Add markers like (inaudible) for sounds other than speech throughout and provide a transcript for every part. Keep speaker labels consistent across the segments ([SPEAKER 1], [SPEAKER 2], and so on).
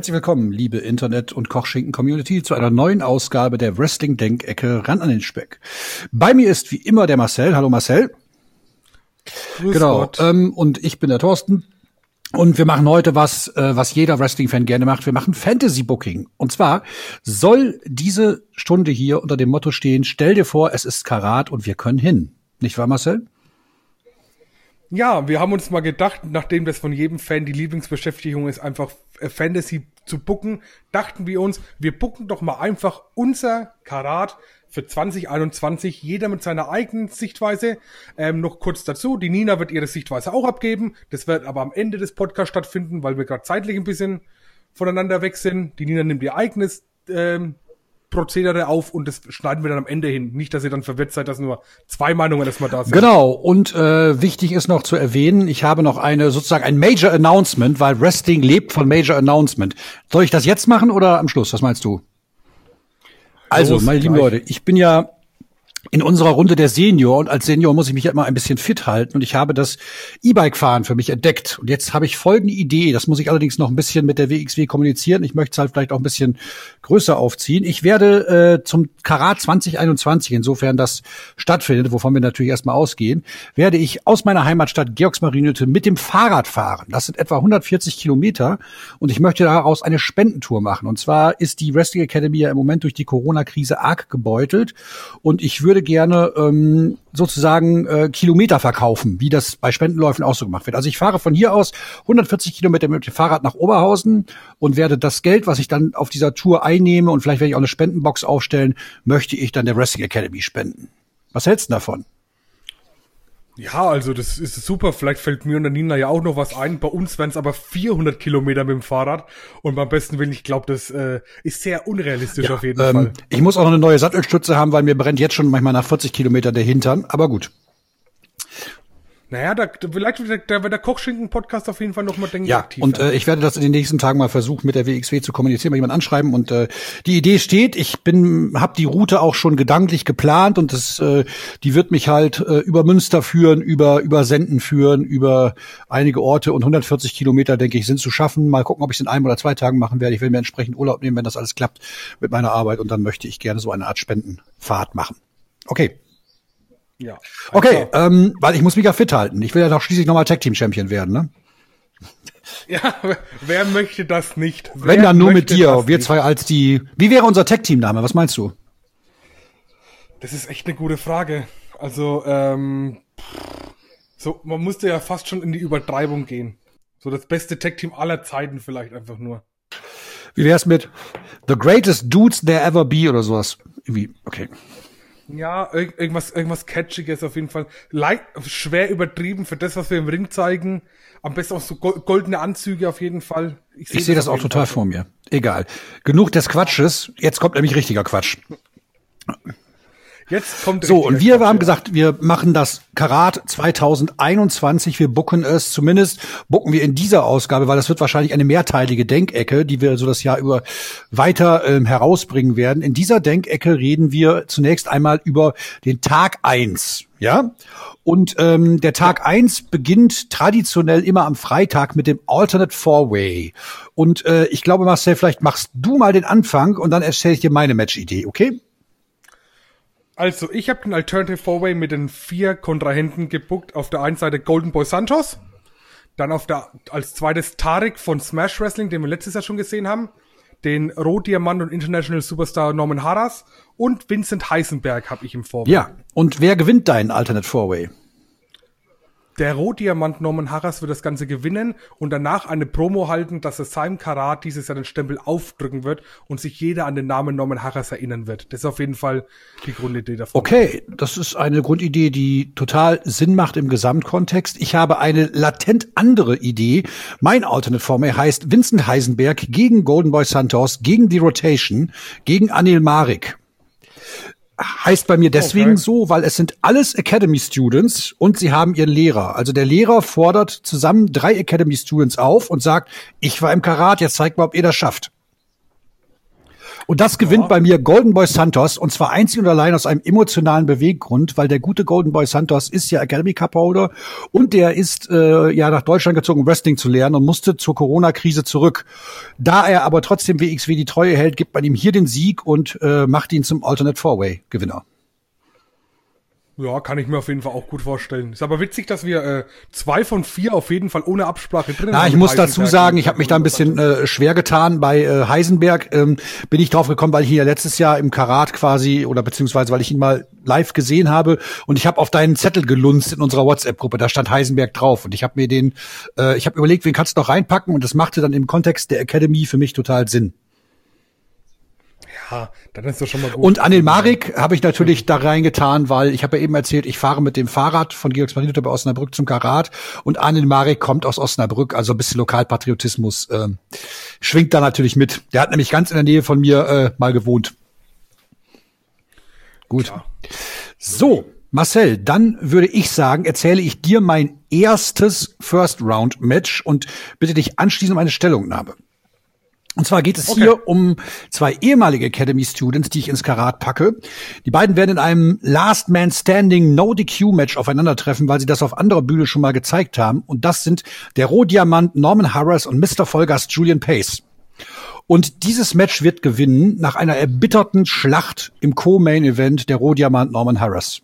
[SPEAKER 1] Herzlich willkommen, liebe Internet- und Kochschinken-Community, zu einer neuen Ausgabe der Wrestling-Denkecke ran an den Speck. Bei mir ist wie immer der Marcel. Hallo Marcel. Grüß genau. Ähm, und ich bin der Thorsten. Und wir machen heute was, äh, was jeder Wrestling-Fan gerne macht. Wir machen Fantasy-Booking. Und zwar soll diese Stunde hier unter dem Motto stehen, stell dir vor, es ist Karat und wir können hin. Nicht wahr, Marcel?
[SPEAKER 2] Ja, wir haben uns mal gedacht, nachdem das von jedem Fan die Lieblingsbeschäftigung ist, einfach äh, Fantasy zu bucken, dachten wir uns, wir bucken doch mal einfach unser Karat für 2021, jeder mit seiner eigenen Sichtweise. Ähm, noch kurz dazu, die Nina wird ihre Sichtweise auch abgeben. Das wird aber am Ende des Podcasts stattfinden, weil wir gerade zeitlich ein bisschen voneinander weg sind. Die Nina nimmt ihr eigenes ähm, Prozedere auf und das schneiden wir dann am Ende hin. Nicht, dass ihr dann verwirrt seid, dass nur zwei Meinungen erstmal da sind.
[SPEAKER 1] Genau. Und äh, wichtig ist noch zu erwähnen, ich habe noch eine sozusagen ein Major Announcement, weil Wrestling lebt von Major Announcement. Soll ich das jetzt machen oder am Schluss? Was meinst du? Also, Los, meine lieben Leute, ich bin ja in unserer Runde der Senior und als Senior muss ich mich immer ein bisschen fit halten und ich habe das E-Bike-Fahren für mich entdeckt und jetzt habe ich folgende Idee, das muss ich allerdings noch ein bisschen mit der WXW kommunizieren, ich möchte es halt vielleicht auch ein bisschen größer aufziehen. Ich werde äh, zum Karat 2021, insofern das stattfindet, wovon wir natürlich erstmal ausgehen, werde ich aus meiner Heimatstadt Georgsmarienhütte mit dem Fahrrad fahren. Das sind etwa 140 Kilometer und ich möchte daraus eine Spendentour machen und zwar ist die Wrestling Academy ja im Moment durch die Corona-Krise arg gebeutelt und ich würde würde gerne ähm, sozusagen äh, Kilometer verkaufen, wie das bei Spendenläufen auch so gemacht wird. Also ich fahre von hier aus 140 Kilometer mit dem Fahrrad nach Oberhausen und werde das Geld, was ich dann auf dieser Tour einnehme und vielleicht werde ich auch eine Spendenbox aufstellen, möchte ich dann der Wrestling Academy spenden. Was hältst du davon?
[SPEAKER 2] Ja, also das ist super. Vielleicht fällt mir und der Nina ja auch noch was ein. Bei uns wären es aber 400 Kilometer mit dem Fahrrad. Und beim besten Willen, ich glaube, das äh, ist sehr unrealistisch ja, auf jeden ähm, Fall.
[SPEAKER 1] Ich muss auch noch eine neue Sattelstütze haben, weil mir brennt jetzt schon manchmal nach 40 Kilometer der Hintern. Aber gut.
[SPEAKER 2] Naja, da, vielleicht wird der, der Kochschinken-Podcast auf jeden Fall nochmal denken.
[SPEAKER 1] Ja, aktiv und äh, ich werde das in den nächsten Tagen mal versuchen, mit der WXW zu kommunizieren, mal jemand anschreiben. Und äh, die Idee steht, ich bin, habe die Route auch schon gedanklich geplant und das, äh, die wird mich halt äh, über Münster führen, über über Senden führen, über einige Orte und 140 Kilometer, denke ich, sind zu schaffen. Mal gucken, ob ich es in einem oder zwei Tagen machen werde. Ich will mir entsprechend Urlaub nehmen, wenn das alles klappt mit meiner Arbeit und dann möchte ich gerne so eine Art Spendenfahrt machen. Okay. Ja. Okay, ähm, weil ich muss mich ja fit halten. Ich will ja doch schließlich nochmal Tag Team Champion werden, ne? (laughs)
[SPEAKER 2] Ja, wer möchte das nicht?
[SPEAKER 1] Wer Wenn dann nur mit dir, wir zwei als die. Wie wäre unser Tag Team Name? Was meinst du?
[SPEAKER 2] Das ist echt eine gute Frage. Also, ähm, so, man musste ja fast schon in die Übertreibung gehen. So das beste Tag Team aller Zeiten vielleicht einfach nur.
[SPEAKER 1] Wie wär's mit The Greatest Dudes There Ever Be oder sowas? Irgendwie, okay.
[SPEAKER 2] Ja, irgendwas, irgendwas Catchiges auf jeden Fall. Leicht, schwer übertrieben für das, was wir im Ring zeigen. Am besten auch so goldene Anzüge auf jeden Fall.
[SPEAKER 1] Ich sehe seh das, das auch total Fall. vor mir. Egal. Genug des Quatsches. Jetzt kommt nämlich richtiger Quatsch. Jetzt kommt so und wir haben gesagt, wir machen das Karat 2021. Wir bucken es zumindest bucken wir in dieser Ausgabe, weil das wird wahrscheinlich eine mehrteilige Denkecke, die wir so das Jahr über weiter ähm, herausbringen werden. In dieser Denkecke reden wir zunächst einmal über den Tag eins, ja. Und ähm, der Tag eins beginnt traditionell immer am Freitag mit dem Alternate Four Way. Und äh, ich glaube, Marcel, vielleicht machst du mal den Anfang und dann erzähle ich dir meine Matchidee, okay?
[SPEAKER 2] Also, ich habe den Alternative Four-Way mit den vier Kontrahenten gebuckt. Auf der einen Seite Golden Boy Santos, dann auf der als zweites Tarek von Smash Wrestling, den wir letztes Jahr schon gesehen haben, den Rohdiamant und International Superstar Norman Harras und Vincent Heisenberg habe ich im Four-Way.
[SPEAKER 1] Ja, und wer gewinnt deinen Alternate Four-Way?
[SPEAKER 2] Der Rohdiamant Norman Harras wird das Ganze gewinnen und danach eine Promo halten, dass es seinem Karat dieses Jahr den Stempel aufdrücken wird und sich jeder an den Namen Norman Harras erinnern wird. Das ist auf jeden Fall die Grundidee davon.
[SPEAKER 1] Okay, das ist eine Grundidee, die total Sinn macht im Gesamtkontext. Ich habe eine latent andere Idee. Mein Alternate Format heißt Vincent Heisenberg gegen Golden Boy Santos, gegen die Rotation, gegen Anil Marik heißt bei mir deswegen okay. so, weil es sind alles Academy Students und sie haben ihren Lehrer. Also der Lehrer fordert zusammen drei Academy Students auf und sagt, ich war im Karat, jetzt zeigt mal, ob ihr das schafft. Und das gewinnt ja. bei mir Golden Boy Santos und zwar einzig und allein aus einem emotionalen Beweggrund, weil der gute Golden Boy Santos ist ja Academy Cup Holder und der ist äh, ja nach Deutschland gezogen, um Wrestling zu lernen und musste zur Corona-Krise zurück. Da er aber trotzdem WXW die Treue hält, gibt man ihm hier den Sieg und äh, macht ihn zum Alternate Four-Way Gewinner.
[SPEAKER 2] Ja, kann ich mir auf jeden Fall auch gut vorstellen. Ist aber witzig, dass wir äh, zwei von vier auf jeden Fall ohne Absprache
[SPEAKER 1] drin haben. Ja, ich muss dazu sagen, ich habe mich da ein bisschen äh, schwer getan. Bei äh, Heisenberg ähm, bin ich drauf gekommen, weil ich ihn ja letztes Jahr im Karat quasi oder beziehungsweise weil ich ihn mal live gesehen habe und ich habe auf deinen Zettel gelunzt in unserer WhatsApp-Gruppe. Da stand Heisenberg drauf und ich habe mir den, äh, ich habe überlegt, wen kannst du noch reinpacken und das machte dann im Kontext der Academy für mich total Sinn.
[SPEAKER 2] Ja, dann ist das schon mal
[SPEAKER 1] gut. Und Anil Marik habe ich natürlich da reingetan, weil ich habe ja eben erzählt, ich fahre mit dem Fahrrad von Georgs Marito bei Osnabrück zum Karat und Anil Marik kommt aus Osnabrück, also ein bisschen Lokalpatriotismus äh, schwingt da natürlich mit. Der hat nämlich ganz in der Nähe von mir äh, mal gewohnt. Gut. Ja. So, Marcel, dann würde ich sagen, erzähle ich dir mein erstes First Round Match und bitte dich anschließend um eine Stellungnahme. Und zwar geht es okay. hier um zwei ehemalige Academy Students, die ich ins Karat packe. Die beiden werden in einem Last Man Standing No DQ Match aufeinandertreffen, weil sie das auf anderer Bühne schon mal gezeigt haben. Und das sind der Rohdiamant Norman Harris und Mr. Vollgast Julian Pace. Und dieses Match wird gewinnen nach einer erbitterten Schlacht im Co-Main Event der Rohdiamant Norman Harris.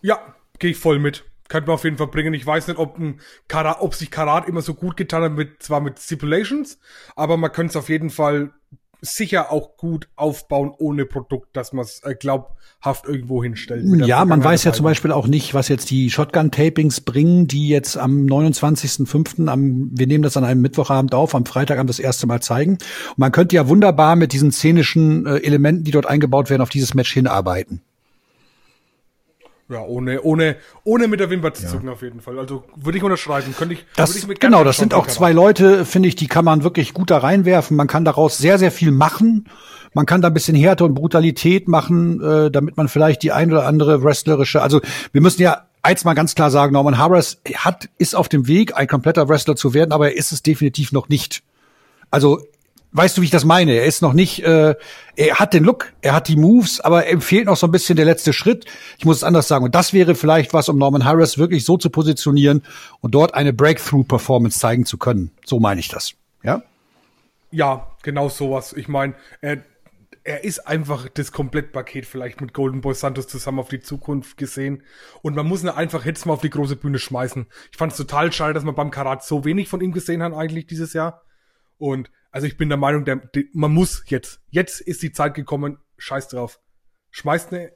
[SPEAKER 2] Ja, gehe ich voll mit könnte man auf jeden Fall bringen. Ich weiß nicht, ob, ein Karat, ob sich Karat immer so gut getan hat, mit, zwar mit Stipulations, aber man könnte es auf jeden Fall sicher auch gut aufbauen ohne Produkt, dass man es äh, glaubhaft irgendwo hinstellt.
[SPEAKER 1] Ja, man weiß ja zum Beispiel auch nicht, was jetzt die Shotgun-Tapings bringen, die jetzt am 29.05. am, wir nehmen das an einem Mittwochabend auf, am Freitagabend das erste Mal zeigen. Und man könnte ja wunderbar mit diesen szenischen äh, Elementen, die dort eingebaut werden, auf dieses Match hinarbeiten.
[SPEAKER 2] Ja, ohne, ohne, ohne mit der Wimper zu zucken auf jeden Fall. Also würde ich unterschreiben. Könnte ich,
[SPEAKER 1] das,
[SPEAKER 2] ich
[SPEAKER 1] mit genau, das sind auch zwei Leute, finde ich, die kann man wirklich gut da reinwerfen. Man kann daraus sehr, sehr viel machen. Man kann da ein bisschen Härte und Brutalität machen, äh, damit man vielleicht die ein oder andere wrestlerische, also wir müssen ja eins mal ganz klar sagen, Norman Harris hat, ist auf dem Weg, ein kompletter Wrestler zu werden, aber er ist es definitiv noch nicht. Also weißt du, wie ich das meine? Er ist noch nicht, äh, er hat den Look, er hat die Moves, aber ihm fehlt noch so ein bisschen der letzte Schritt. Ich muss es anders sagen. Und das wäre vielleicht was, um Norman Harris wirklich so zu positionieren und dort eine Breakthrough-Performance zeigen zu können. So meine ich das. Ja?
[SPEAKER 2] Ja, genau sowas. Ich meine, er, er ist einfach das Komplettpaket vielleicht mit Golden Boy Santos zusammen auf die Zukunft gesehen. Und man muss ihn einfach jetzt mal auf die große Bühne schmeißen. Ich fand es total schade, dass man beim Karat so wenig von ihm gesehen hat eigentlich dieses Jahr. Und also ich bin der Meinung, der, der, man muss jetzt. Jetzt ist die Zeit gekommen. Scheiß drauf. Schmeißt ne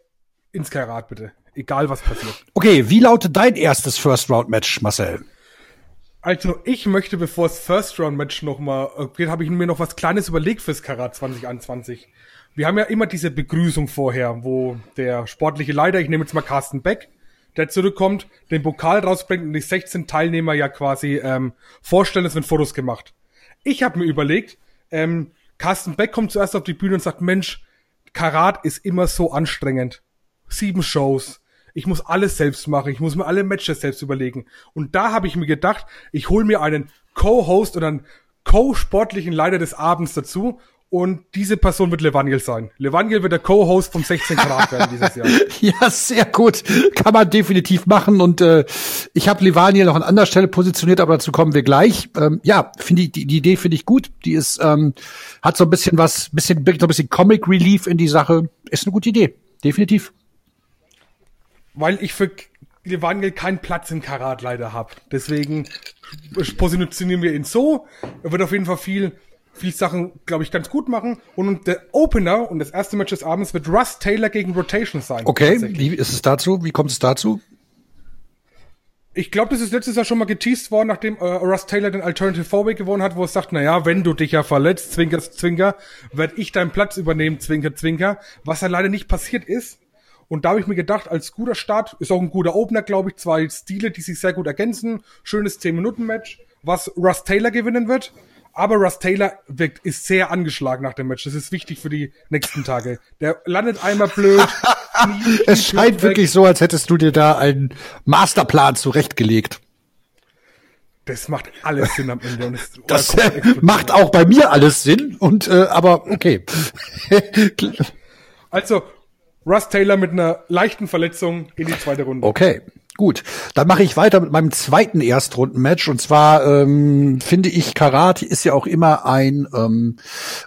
[SPEAKER 2] ins Karat bitte. Egal was passiert.
[SPEAKER 1] Okay, wie lautet dein erstes First Round Match, Marcel?
[SPEAKER 2] Also ich möchte, bevor es First Round Match nochmal geht, habe ich mir noch was Kleines überlegt fürs Karat 2021. Wir haben ja immer diese Begrüßung vorher, wo der sportliche Leiter, ich nehme jetzt mal Carsten Beck, der zurückkommt, den Pokal rausbringt und die 16 Teilnehmer ja quasi ähm, vorstellen, es werden Fotos gemacht. Ich habe mir überlegt, ähm, Carsten Beck kommt zuerst auf die Bühne und sagt, Mensch, Karat ist immer so anstrengend. Sieben Shows. Ich muss alles selbst machen. Ich muss mir alle Matches selbst überlegen. Und da habe ich mir gedacht, ich hole mir einen Co-Host oder einen Co-sportlichen Leiter des Abends dazu und diese Person wird Levaniel sein. Levaniel wird der Co-Host vom 16 Grad werden dieses Jahr. (laughs)
[SPEAKER 1] ja, sehr gut. Kann man definitiv machen. Und äh, ich habe Levaniel noch an anderer Stelle positioniert, aber dazu kommen wir gleich. Ähm, ja, finde ich, die, die Idee finde ich gut. Die ist, ähm, hat so ein bisschen was, bisschen, bringt so ein bisschen Comic Relief in die Sache. Ist eine gute Idee. Definitiv.
[SPEAKER 2] Weil ich für Levaniel keinen Platz im Karat leider habe. Deswegen positionieren wir ihn so. Er wird auf jeden Fall viel viel Sachen, glaube ich, ganz gut machen. Und der Opener und das erste Match des Abends wird Russ Taylor gegen Rotation sein.
[SPEAKER 1] Okay, wie ist es dazu? Wie kommt es dazu?
[SPEAKER 2] Ich glaube, das ist letztes Jahr schon mal geteased worden, nachdem äh, Russ Taylor den Alternative Four gewonnen hat, wo es sagt, na ja, wenn du dich ja verletzt, Zwinker, Zwinker, werde ich deinen Platz übernehmen, Zwinker, Zwinker. Was ja leider nicht passiert ist. Und da habe ich mir gedacht, als guter Start, ist auch ein guter Opener, glaube ich, zwei Stile, die sich sehr gut ergänzen. Schönes 10-Minuten-Match, was Russ Taylor gewinnen wird. Aber Russ Taylor wirkt, ist sehr angeschlagen nach dem Match. Das ist wichtig für die nächsten Tage. Der landet einmal blöd. (laughs)
[SPEAKER 1] es scheint wirklich so, als hättest du dir da einen Masterplan zurechtgelegt.
[SPEAKER 2] Das macht alles Sinn am Ende. Und es, (laughs)
[SPEAKER 1] das äh, macht auch bei mir alles Sinn. Und äh, aber okay. (laughs)
[SPEAKER 2] also Russ Taylor mit einer leichten Verletzung in die zweite Runde.
[SPEAKER 1] Okay. Gut, dann mache ich weiter mit meinem zweiten Erstrundenmatch und zwar ähm, finde ich Karate ist ja auch immer ein ähm,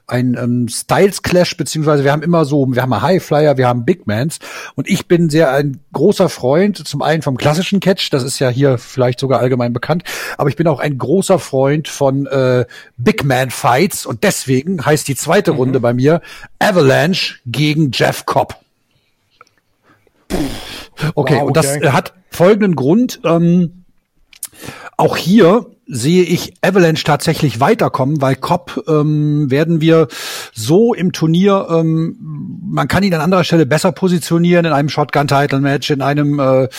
[SPEAKER 1] ein ähm, Styles Clash beziehungsweise wir haben immer so wir haben High Flyer, wir haben Big Mans und ich bin sehr ein großer Freund zum einen vom klassischen Catch, das ist ja hier vielleicht sogar allgemein bekannt, aber ich bin auch ein großer Freund von äh, Big Man Fights und deswegen heißt die zweite mhm. Runde bei mir Avalanche gegen Jeff Cobb. Okay, wow, okay. und das hat folgenden Grund. Ähm, auch hier sehe ich Avalanche tatsächlich weiterkommen, weil Cobb ähm, werden wir so im Turnier, ähm, man kann ihn an anderer Stelle besser positionieren in einem Shotgun-Title-Match, in einem äh,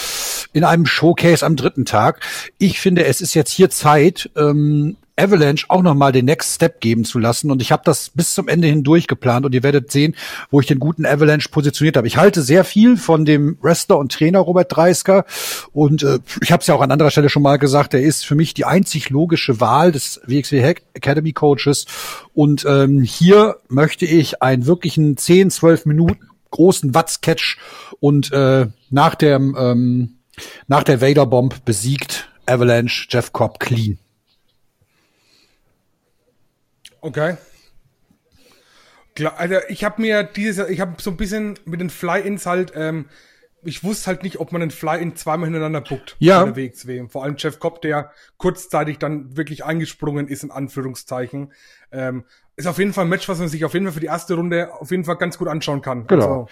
[SPEAKER 1] in einem Showcase am dritten Tag. Ich finde, es ist jetzt hier Zeit, ähm, Avalanche auch noch mal den Next Step geben zu lassen. Und ich habe das bis zum Ende hindurch geplant und ihr werdet sehen, wo ich den guten Avalanche positioniert habe. Ich halte sehr viel von dem Wrestler und Trainer Robert Dreisker und äh, ich habe es ja auch an anderer Stelle schon mal gesagt, er ist für mich die einzig logische Wahl des WXW Academy Coaches. Und ähm, hier möchte ich einen wirklichen 10, 12 Minuten großen Watts-Catch und äh, nach dem ähm, nach der Vader Bomb besiegt Avalanche Jeff Cobb clean.
[SPEAKER 2] Okay. Klar, also ich habe mir dieses, ich habe so ein bisschen mit den Fly-Ins halt, ähm, ich wusste halt nicht, ob man den Fly-In zweimal hintereinander buckt.
[SPEAKER 1] Ja.
[SPEAKER 2] Der WXW. Vor allem Jeff Cobb, der kurzzeitig dann wirklich eingesprungen ist, in Anführungszeichen. Ähm, ist auf jeden Fall ein Match, was man sich auf jeden Fall für die erste Runde auf jeden Fall ganz gut anschauen kann.
[SPEAKER 1] Genau. Also,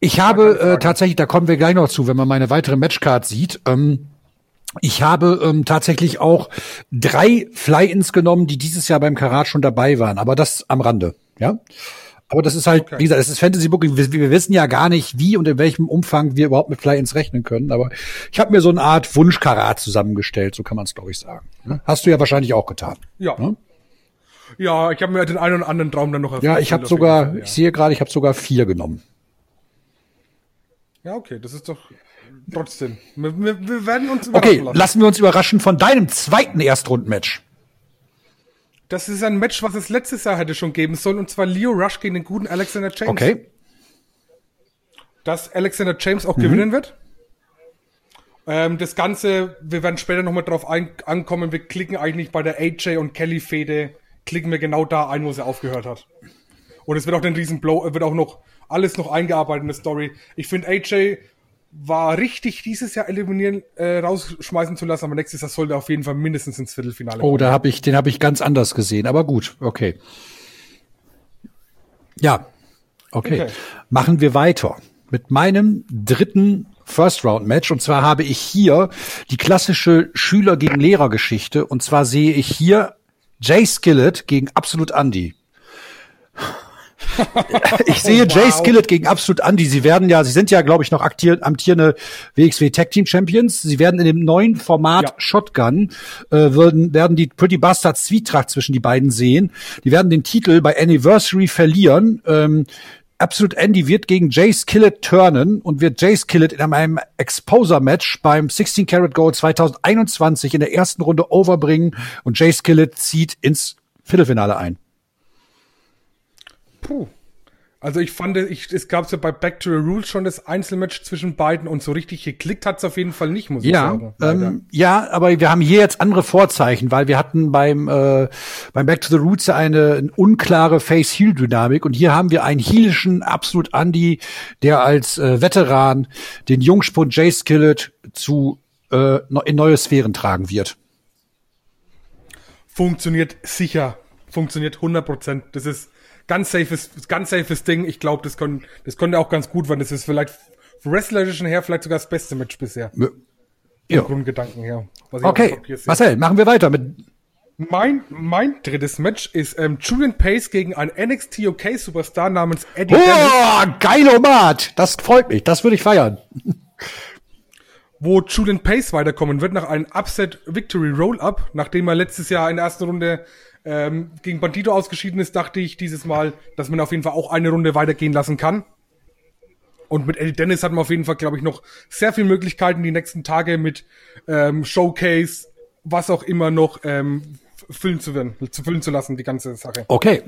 [SPEAKER 1] ich habe äh, tatsächlich, da kommen wir gleich noch zu, wenn man meine weitere Matchcard sieht. Ähm, ich habe ähm, tatsächlich auch drei Fly-Ins genommen, die dieses Jahr beim Karat schon dabei waren, aber das am Rande, ja. Aber das ist halt, okay. wie gesagt, es ist Fantasy Booking. Wir, wir, wissen ja gar nicht, wie und in welchem Umfang wir überhaupt mit Fly-Ins rechnen können. Aber ich habe mir so eine Art Wunschkarat zusammengestellt, so kann man es, glaube ich, sagen. Ne? Hast du ja wahrscheinlich auch getan.
[SPEAKER 2] Ja. Ne? Ja, ich habe mir den einen oder anderen Traum dann noch
[SPEAKER 1] erfüllt. Ja, ich habe sogar, ja. ich sehe gerade, ich habe sogar vier genommen.
[SPEAKER 2] Ja, okay, das ist doch trotzdem. Wir, wir, wir werden uns
[SPEAKER 1] überraschen Okay, lassen. lassen wir uns überraschen von deinem zweiten Erstrundenmatch.
[SPEAKER 2] Das ist ein Match, was es letztes Jahr hätte schon geben sollen, und zwar Leo Rush gegen den guten Alexander James.
[SPEAKER 1] Okay.
[SPEAKER 2] Dass Alexander James auch mhm. gewinnen wird. Ähm, das Ganze, wir werden später nochmal drauf ein, ankommen, wir klicken eigentlich bei der AJ und Kelly Fede, klicken wir genau da ein, wo sie aufgehört hat. Und es wird auch den riesen Blow, wird auch noch alles noch eingearbeitet in der Story. Ich finde AJ war richtig, dieses Jahr eliminieren, äh, rausschmeißen zu lassen, aber nächstes Jahr sollte auf jeden Fall mindestens ins Viertelfinale
[SPEAKER 1] kommen. Oh, da habe ich, den habe ich ganz anders gesehen, aber gut, okay. Ja, okay. okay. Machen wir weiter mit meinem dritten First Round Match und zwar habe ich hier die klassische Schüler gegen Lehrer Geschichte und zwar sehe ich hier Jay Skillett gegen Absolut Andy. (laughs) ich sehe oh, wow. Jay Skillett gegen Absolut Andy. Sie werden ja, sie sind ja, glaube ich, noch aktier, amtierende WXW Tag Team Champions. Sie werden in dem neuen Format ja. Shotgun äh, werden, werden die Pretty Bastards Zwietracht zwischen die beiden sehen. Die werden den Titel bei Anniversary verlieren. Ähm, Absolut Andy wird gegen Jay Skillett turnen und wird Jay Skillett in einem Exposer-Match beim 16 Karat Gold 2021 in der ersten Runde overbringen und Jay Skillett zieht ins Viertelfinale ein.
[SPEAKER 2] Puh. Also ich fand, ich, es gab ja bei Back to the Rules schon das Einzelmatch zwischen beiden und so richtig geklickt hat es auf jeden Fall nicht, muss
[SPEAKER 1] ja,
[SPEAKER 2] ich sagen.
[SPEAKER 1] Ähm, ja, aber wir haben hier jetzt andere Vorzeichen, weil wir hatten beim, äh, beim Back to the Roots eine, eine unklare Face-Heel-Dynamik und hier haben wir einen heelischen absolut Andy, der als äh, Veteran den Jungspund Jay Skillett zu äh, in neue Sphären tragen wird.
[SPEAKER 2] Funktioniert sicher. Funktioniert 100 Prozent. Das ist ganz safes, ganz safes Ding. Ich glaube, das, kon, das konnte auch ganz gut werden. Das ist vielleicht wrestlerischen her vielleicht sogar das beste Match bisher.
[SPEAKER 1] Ja.
[SPEAKER 2] Grundgedanken her.
[SPEAKER 1] okay, Marcel, machen wir weiter mit
[SPEAKER 2] mein, mein drittes Match ist ähm, Julian Pace gegen einen NXT UK Superstar namens Eddie
[SPEAKER 1] Oh, Dennis. geilomat! Das freut mich, das würde ich feiern.
[SPEAKER 2] Wo Julian Pace weiterkommen wird nach einem Upset Victory Roll-Up, nachdem er letztes Jahr in der ersten Runde ähm, gegen Bandito ausgeschieden ist, dachte ich dieses Mal, dass man auf jeden Fall auch eine Runde weitergehen lassen kann. Und mit Eddie Dennis hat man auf jeden Fall, glaube ich, noch sehr viele Möglichkeiten die nächsten Tage mit ähm, Showcase was auch immer noch ähm, füllen zu werden, zu füllen zu lassen, die ganze Sache.
[SPEAKER 1] Okay.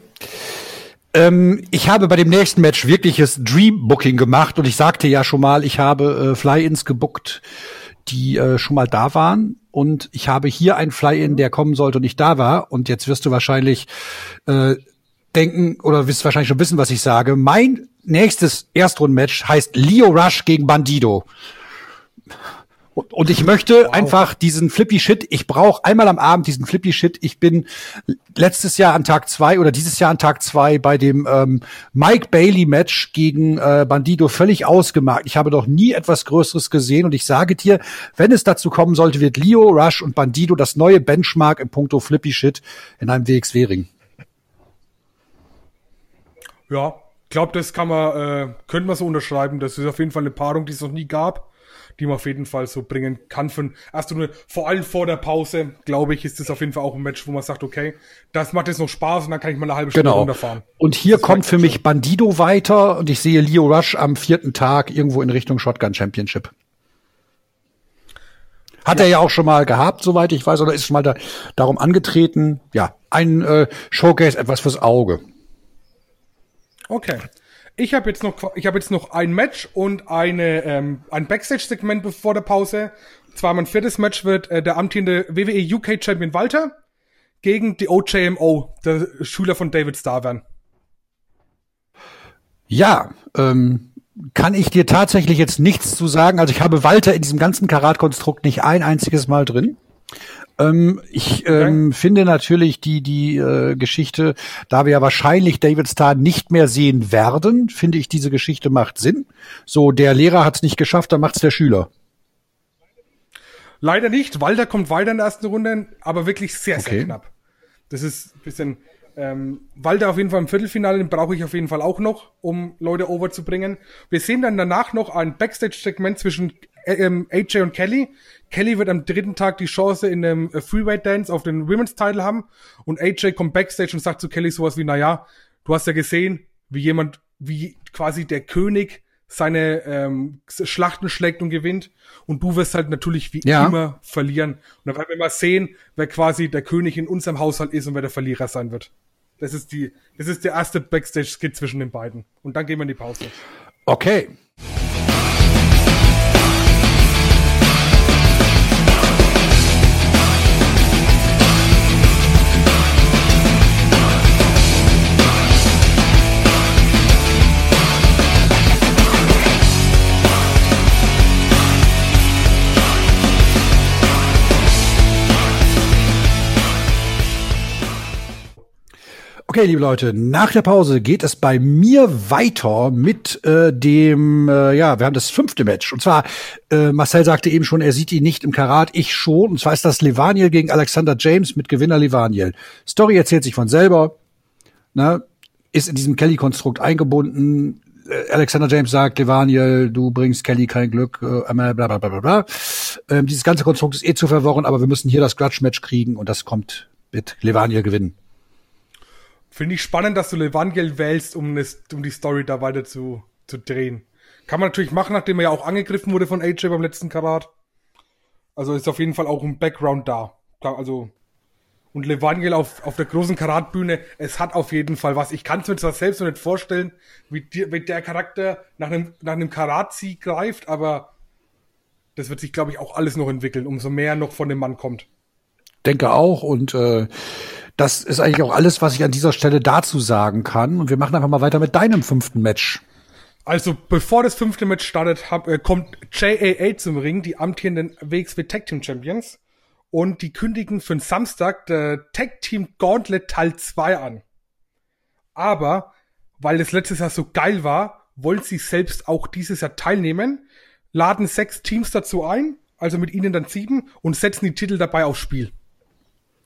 [SPEAKER 1] Ähm, ich habe bei dem nächsten Match wirkliches Dream Booking gemacht und ich sagte ja schon mal, ich habe äh, Fly-ins gebuckt, die äh, schon mal da waren und ich habe hier ein Fly-in, der kommen sollte und nicht da war und jetzt wirst du wahrscheinlich äh, denken oder wirst wahrscheinlich schon wissen, was ich sage. Mein nächstes Erstrundenmatch heißt Leo Rush gegen Bandido. Und ich möchte wow. einfach diesen Flippy Shit, ich brauche einmal am Abend diesen Flippy Shit. Ich bin letztes Jahr an Tag zwei oder dieses Jahr an Tag zwei bei dem ähm, Mike Bailey Match gegen äh, Bandido völlig ausgemacht. Ich habe doch nie etwas Größeres gesehen und ich sage dir, wenn es dazu kommen sollte, wird Leo, Rush und Bandido das neue Benchmark im Punkto Flippy Shit in einem WXW-Ring.
[SPEAKER 2] Ja, glaube, das kann man, äh, könnte man so unterschreiben. Das ist auf jeden Fall eine Paarung, die es noch nie gab die man auf jeden Fall so bringen kann. Von erst nur, vor allem vor der Pause, glaube ich, ist das auf jeden Fall auch ein Match, wo man sagt, okay, das macht jetzt noch Spaß und dann kann ich mal eine halbe Stunde
[SPEAKER 1] genau.
[SPEAKER 2] runterfahren.
[SPEAKER 1] Und hier kommt für mich Bandido weiter und ich sehe Leo Rush am vierten Tag irgendwo in Richtung Shotgun Championship. Hat ja. er ja auch schon mal gehabt, soweit ich weiß, oder ist schon mal da, darum angetreten. Ja, ein äh, Showcase, etwas fürs Auge.
[SPEAKER 2] Okay. Ich habe jetzt noch, ich habe jetzt noch ein Match und eine ähm, ein Backstage-Segment bevor der Pause. Zwar mein viertes Match wird äh, der amtierende WWE UK Champion Walter gegen die OJMO, der Schüler von David Starr werden.
[SPEAKER 1] Ja, ähm, kann ich dir tatsächlich jetzt nichts zu sagen. Also ich habe Walter in diesem ganzen Karat-Konstrukt nicht ein einziges Mal drin. Ähm, ich ähm, finde natürlich die, die äh, Geschichte, da wir ja wahrscheinlich David Starr nicht mehr sehen werden, finde ich, diese Geschichte macht Sinn. So, der Lehrer hat es nicht geschafft, dann macht's der Schüler.
[SPEAKER 2] Leider nicht. Walter kommt weiter in der ersten Runde, aber wirklich sehr, sehr okay. knapp. Das ist ein bisschen, ähm, Walter auf jeden Fall im Viertelfinale, den brauche ich auf jeden Fall auch noch, um Leute over zu bringen. Wir sehen dann danach noch ein Backstage-Segment zwischen ähm, AJ und Kelly. Kelly wird am dritten Tag die Chance in einem äh, Freeweight Dance auf den Women's Title haben und AJ kommt backstage und sagt zu Kelly sowas wie, naja, du hast ja gesehen, wie jemand, wie quasi der König seine ähm, Schlachten schlägt und gewinnt und du wirst halt natürlich wie ja. immer verlieren. Und dann werden wir mal sehen, wer quasi der König in unserem Haushalt ist und wer der Verlierer sein wird. Das ist die, das ist der erste Backstage-Skit zwischen den beiden. Und dann gehen wir in die Pause.
[SPEAKER 1] Okay. Okay, liebe Leute, nach der Pause geht es bei mir weiter mit äh, dem, äh, ja, wir haben das fünfte Match. Und zwar, äh, Marcel sagte eben schon, er sieht ihn nicht im Karat, ich schon. Und zwar ist das Levaniel gegen Alexander James mit Gewinner Levaniel. Story erzählt sich von selber, ne, ist in diesem Kelly-Konstrukt eingebunden. Äh, Alexander James sagt, Levaniel, du bringst Kelly kein Glück, äh, bla bla bla bla bla. Ähm, dieses ganze Konstrukt ist eh zu verworren, aber wir müssen hier das Grudge-Match kriegen und das kommt mit Levaniel gewinnen.
[SPEAKER 2] Finde ich spannend, dass du Levangel wählst, um, ne, um die Story da weiter zu, zu drehen. Kann man natürlich machen, nachdem er ja auch angegriffen wurde von AJ beim letzten Karat. Also ist auf jeden Fall auch ein Background da. Also und Levangel auf, auf der großen Karatbühne, es hat auf jeden Fall was. Ich kann es mir zwar selbst noch nicht vorstellen, wie, die, wie der Charakter nach einem, nach einem Karat-Sieg greift, aber das wird sich, glaube ich, auch alles noch entwickeln, umso mehr noch von dem Mann kommt.
[SPEAKER 1] Denke auch und äh, das ist eigentlich auch alles, was ich an dieser Stelle dazu sagen kann. Und wir machen einfach mal weiter mit deinem fünften Match.
[SPEAKER 2] Also, bevor das fünfte Match startet, hab, äh, kommt JAA zum Ring, die amtierenden WXW Tag Team Champions. Und die kündigen für den Samstag der Tag Team Gauntlet Teil 2 an. Aber, weil das letztes Jahr so geil war, wollen sie selbst auch dieses Jahr teilnehmen, laden sechs Teams dazu ein, also mit ihnen dann sieben, und setzen die Titel dabei aufs Spiel.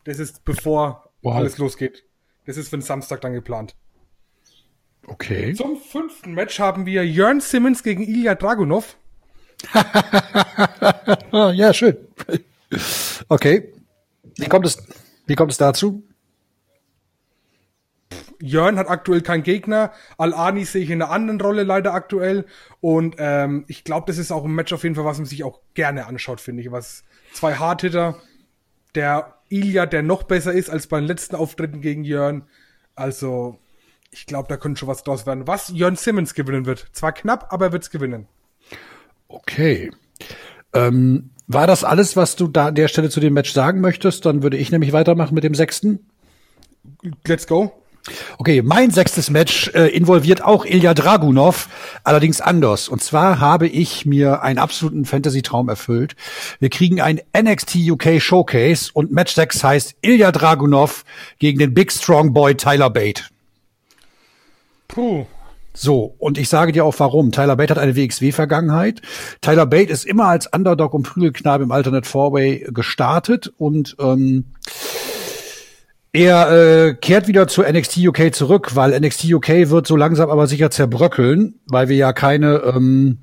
[SPEAKER 2] Das ist bevor wow. alles losgeht. Das ist für den Samstag dann geplant.
[SPEAKER 1] Okay.
[SPEAKER 2] Zum fünften Match haben wir Jörn Simmons gegen Ilya Dragunov. (laughs)
[SPEAKER 1] ja, schön. Okay. Wie kommt es, wie kommt es dazu?
[SPEAKER 2] Jörn hat aktuell keinen Gegner. Al-Ani sehe ich in einer anderen Rolle leider aktuell. Und ähm, ich glaube, das ist auch ein Match auf jeden Fall, was man sich auch gerne anschaut, finde ich. Was zwei Hardhitter der Ilya, der noch besser ist als bei den letzten Auftritten gegen Jörn. Also, ich glaube, da könnte schon was draus werden. Was Jörn Simmons gewinnen wird. Zwar knapp, aber er wird's gewinnen.
[SPEAKER 1] Okay. Ähm, war das alles, was du da an der Stelle zu dem Match sagen möchtest? Dann würde ich nämlich weitermachen mit dem sechsten.
[SPEAKER 2] Let's go.
[SPEAKER 1] Okay, mein sechstes Match äh, involviert auch Ilya Dragunov, allerdings anders. Und zwar habe ich mir einen absoluten Fantasy-Traum erfüllt. Wir kriegen ein NXT UK Showcase und Match 6 heißt Ilya Dragunov gegen den Big Strong Boy Tyler Bate. Puh. So, und ich sage dir auch warum. Tyler Bate hat eine WXW-Vergangenheit. Tyler Bate ist immer als Underdog und Prügelknabe im Alternate Fourway gestartet und ähm, er äh, kehrt wieder zu NXT UK zurück, weil NXT UK wird so langsam aber sicher zerbröckeln, weil wir ja keine ähm,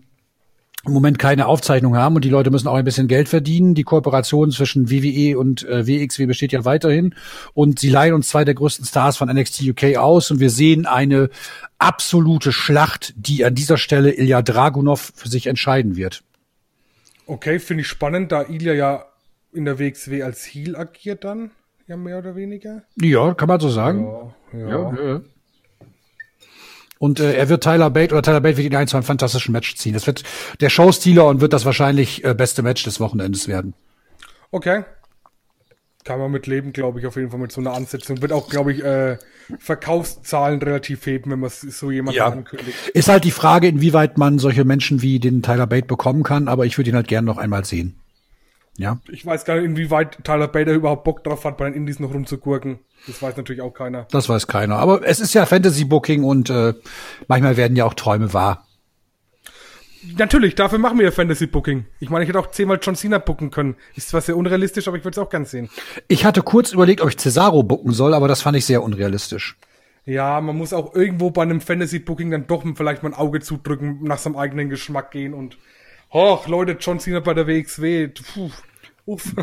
[SPEAKER 1] im Moment keine Aufzeichnung haben und die Leute müssen auch ein bisschen Geld verdienen. Die Kooperation zwischen WWE und äh, WXW besteht ja weiterhin und sie leihen uns zwei der größten Stars von NXT UK aus und wir sehen eine absolute Schlacht, die an dieser Stelle Ilya Dragunov für sich entscheiden wird.
[SPEAKER 2] Okay, finde ich spannend, da Ilya ja in der WXW als Heel agiert dann ja mehr oder weniger.
[SPEAKER 1] Ja, kann man so sagen. Ja, ja. ja, Und äh, er wird Tyler Bate oder Tyler Bate wird ihn ein zu einem fantastischen Match ziehen. Das wird der Showstealer und wird das wahrscheinlich äh, beste Match des Wochenendes werden.
[SPEAKER 2] Okay. Kann man mit leben, glaube ich, auf jeden Fall mit so einer Ansetzung. Wird auch, glaube ich, äh, Verkaufszahlen relativ heben, wenn man so jemand ja. ankündigt.
[SPEAKER 1] Ist halt die Frage, inwieweit man solche Menschen wie den Tyler Bate bekommen kann, aber ich würde ihn halt gerne noch einmal sehen. Ja.
[SPEAKER 2] Ich weiß gar nicht, inwieweit Tyler Bader überhaupt Bock drauf hat, bei den Indies noch rumzugurken. Das weiß natürlich auch keiner.
[SPEAKER 1] Das weiß keiner. Aber es ist ja Fantasy-Booking und äh, manchmal werden ja auch Träume wahr.
[SPEAKER 2] Natürlich, dafür machen wir ja Fantasy-Booking. Ich meine, ich hätte auch zehnmal John Cena booken können. Ist zwar sehr unrealistisch, aber ich würde es auch gern sehen.
[SPEAKER 1] Ich hatte kurz überlegt, ob ich Cesaro booken soll, aber das fand ich sehr unrealistisch.
[SPEAKER 2] Ja, man muss auch irgendwo bei einem Fantasy-Booking dann doch vielleicht mal ein Auge zudrücken, nach seinem eigenen Geschmack gehen und, och, Leute, John Cena bei der WXW, puh.
[SPEAKER 1] Uff.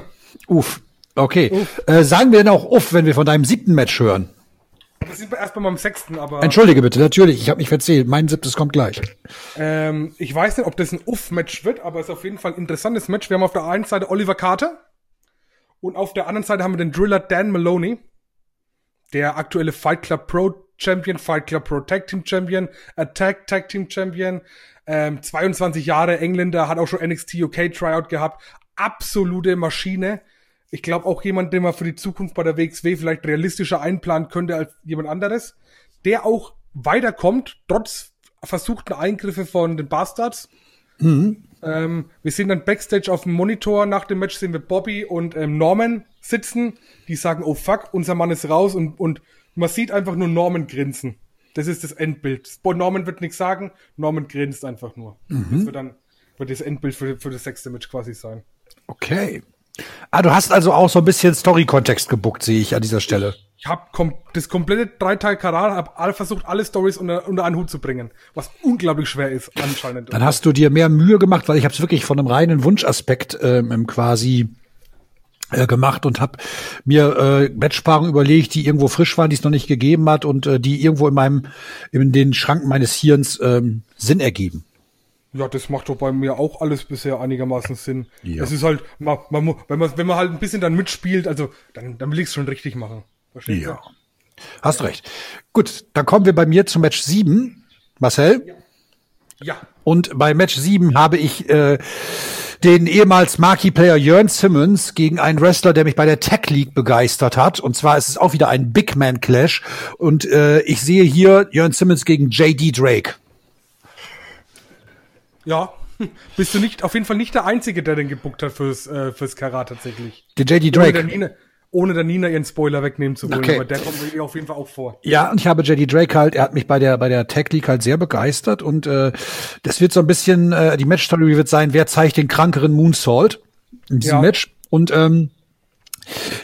[SPEAKER 1] Uff. Okay. Uff. Äh, sagen wir denn auch Uff, wenn wir von deinem siebten Match hören?
[SPEAKER 2] Das sind wir erst bei meinem sechsten, aber.
[SPEAKER 1] Entschuldige bitte, natürlich, ich habe mich verzählt. Mein siebtes kommt gleich.
[SPEAKER 2] Ähm, ich weiß nicht, ob das ein Uff-Match wird, aber es ist auf jeden Fall ein interessantes Match. Wir haben auf der einen Seite Oliver Carter und auf der anderen Seite haben wir den Driller Dan Maloney, der aktuelle Fight Club Pro Champion, Fight Club Pro Tag Team Champion, Attack Tag Team Champion, ähm, 22 Jahre Engländer, hat auch schon NXT UK Tryout gehabt, absolute Maschine. Ich glaube auch jemand, den man für die Zukunft bei der WXW vielleicht realistischer einplanen könnte als jemand anderes, der auch weiterkommt, trotz versuchten Eingriffe von den Bastards. Mhm. Ähm, wir sehen dann Backstage auf dem Monitor, nach dem Match sehen wir Bobby und ähm, Norman sitzen, die sagen, oh fuck, unser Mann ist raus und, und man sieht einfach nur Norman grinsen. Das ist das Endbild. Norman wird nichts sagen, Norman grinst einfach nur. Mhm. Das wird dann wird das Endbild für, für das sechste Match quasi sein.
[SPEAKER 1] Okay. Ah, du hast also auch so ein bisschen Story-Kontext gebuckt, sehe ich an dieser Stelle.
[SPEAKER 2] Ich habe kom das komplette Dreiteil Karat, habe versucht, alle Stories unter, unter einen Hut zu bringen, was unglaublich schwer ist anscheinend.
[SPEAKER 1] Dann hast du dir mehr Mühe gemacht, weil ich habe es wirklich von einem reinen Wunschaspekt ähm, quasi äh, gemacht und habe mir äh, Matchpaarungen überlegt, die irgendwo frisch waren, die es noch nicht gegeben hat und äh, die irgendwo in meinem in den Schranken meines Hirns ähm, Sinn ergeben.
[SPEAKER 2] Ja, das macht doch bei mir auch alles bisher einigermaßen Sinn. Ja. Es ist halt, man, man, wenn, man, wenn man halt ein bisschen dann mitspielt, also dann, dann will ich es schon richtig machen.
[SPEAKER 1] Verstehst ja. du? Hast recht. Gut, dann kommen wir bei mir zu Match 7. Marcel? Ja. ja. Und bei Match 7 habe ich äh, den ehemals Marquee-Player Jörn Simmons gegen einen Wrestler, der mich bei der Tech League begeistert hat. Und zwar ist es auch wieder ein Big Man Clash. Und äh, ich sehe hier Jörn Simmons gegen JD Drake.
[SPEAKER 2] Ja, (laughs) bist du nicht, auf jeden Fall nicht der Einzige, der den gebuckt hat fürs, äh, fürs Karat tatsächlich.
[SPEAKER 1] Der JD Drake.
[SPEAKER 2] Ohne der, Nina, ohne der Nina ihren Spoiler wegnehmen zu wollen, okay. aber der kommt mir auf jeden Fall auch vor.
[SPEAKER 1] Ja, und ich habe JD Drake halt, er hat mich bei der, bei der Tech League halt sehr begeistert und äh, das wird so ein bisschen, äh, die Match-Story wird sein, wer zeigt den krankeren Moonsault in diesem ja. Match. Und ähm,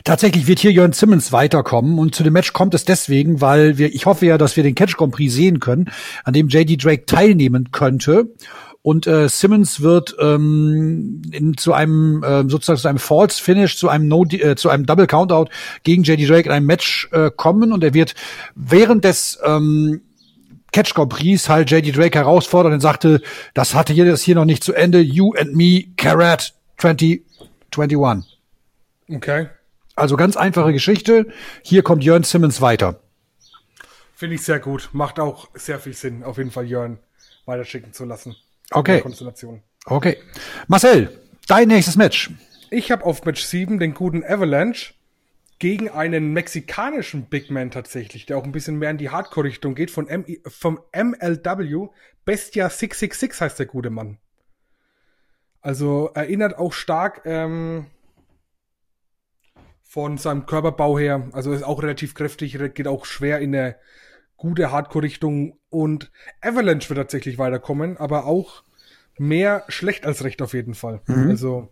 [SPEAKER 1] Tatsächlich wird hier Jörn Simmons weiterkommen und zu dem Match kommt es deswegen, weil wir, ich hoffe ja, dass wir den Catch Grand Prix sehen können, an dem JD Drake teilnehmen könnte. Und äh, Simmons wird ähm, in, zu einem äh, sozusagen zu einem False Finish, zu einem No, äh, zu einem Double Countout gegen JD Drake in einem Match äh, kommen und er wird während des ähm, Catch Prix halt JD Drake herausfordern und sagte, das hatte hier das hier noch nicht zu Ende. You and me, Karat 2021.
[SPEAKER 2] Okay.
[SPEAKER 1] Also ganz einfache Geschichte. Hier kommt Jörn Simmons weiter.
[SPEAKER 2] Finde ich sehr gut. Macht auch sehr viel Sinn, auf jeden Fall Jörn weiterschicken zu lassen.
[SPEAKER 1] Okay. Okay. Marcel, dein nächstes Match.
[SPEAKER 2] Ich habe auf Match 7 den guten Avalanche gegen einen mexikanischen Big Man tatsächlich, der auch ein bisschen mehr in die Hardcore-Richtung geht, von M vom MLW. Bestia 666 heißt der gute Mann. Also erinnert auch stark ähm, von seinem Körperbau her. Also ist auch relativ kräftig, geht auch schwer in eine gute Hardcore-Richtung. Und Avalanche wird tatsächlich weiterkommen, aber auch mehr schlecht als recht auf jeden Fall. Mhm. Also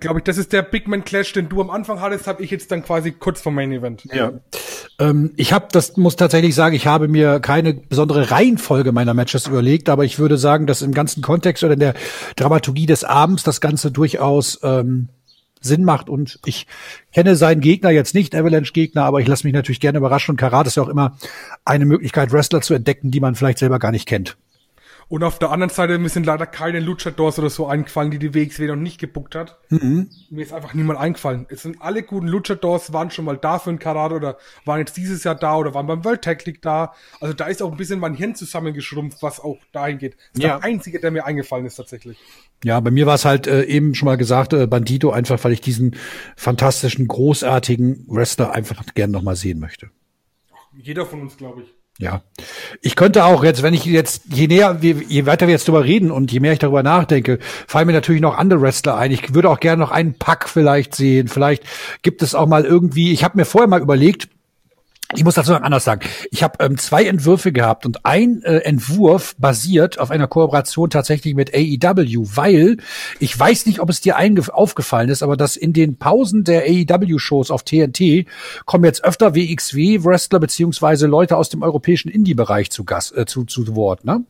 [SPEAKER 2] glaube ich, das ist der Big Man Clash, den du am Anfang hattest, habe ich jetzt dann quasi kurz vor Main Event.
[SPEAKER 1] Ja. Ähm, ich habe, das muss tatsächlich sagen, ich habe mir keine besondere Reihenfolge meiner Matches überlegt, aber ich würde sagen, dass im ganzen Kontext oder in der Dramaturgie des Abends das Ganze durchaus ähm, Sinn macht. Und ich kenne seinen Gegner jetzt nicht, Avalanche-Gegner, aber ich lasse mich natürlich gerne überraschen. Und Karat ist ja auch immer eine Möglichkeit, Wrestler zu entdecken, die man vielleicht selber gar nicht kennt.
[SPEAKER 2] Und auf der anderen Seite mir sind leider keine Luchadors oder so eingefallen, die die WXW noch nicht gebuckt hat. Mhm. Mir ist einfach niemand eingefallen. Es sind alle guten Luchadors, waren schon mal da für ein Karate oder waren jetzt dieses Jahr da oder waren beim World Tag League da. Also da ist auch ein bisschen mein Hirn zusammengeschrumpft, was auch dahin geht. Das ist ja. der einzige, der mir eingefallen ist tatsächlich.
[SPEAKER 1] Ja, bei mir war es halt äh, eben schon mal gesagt, äh, Bandito, einfach weil ich diesen fantastischen, großartigen Wrestler einfach gern noch mal sehen möchte.
[SPEAKER 2] Jeder von uns, glaube ich.
[SPEAKER 1] Ja. Ich könnte auch jetzt, wenn ich jetzt, je näher, je weiter wir jetzt drüber reden und je mehr ich darüber nachdenke, fallen mir natürlich noch andere Wrestler ein. Ich würde auch gerne noch einen Pack vielleicht sehen. Vielleicht gibt es auch mal irgendwie, ich habe mir vorher mal überlegt, ich muss dazu anders sagen. Ich habe ähm, zwei Entwürfe gehabt und ein äh, Entwurf basiert auf einer Kooperation tatsächlich mit AEW, weil ich weiß nicht, ob es dir aufgefallen ist, aber dass in den Pausen der AEW-Shows auf TNT kommen jetzt öfter WXW-Wrestler beziehungsweise Leute aus dem europäischen Indie-Bereich zu, Gast, äh, zu, zu Wort, ne?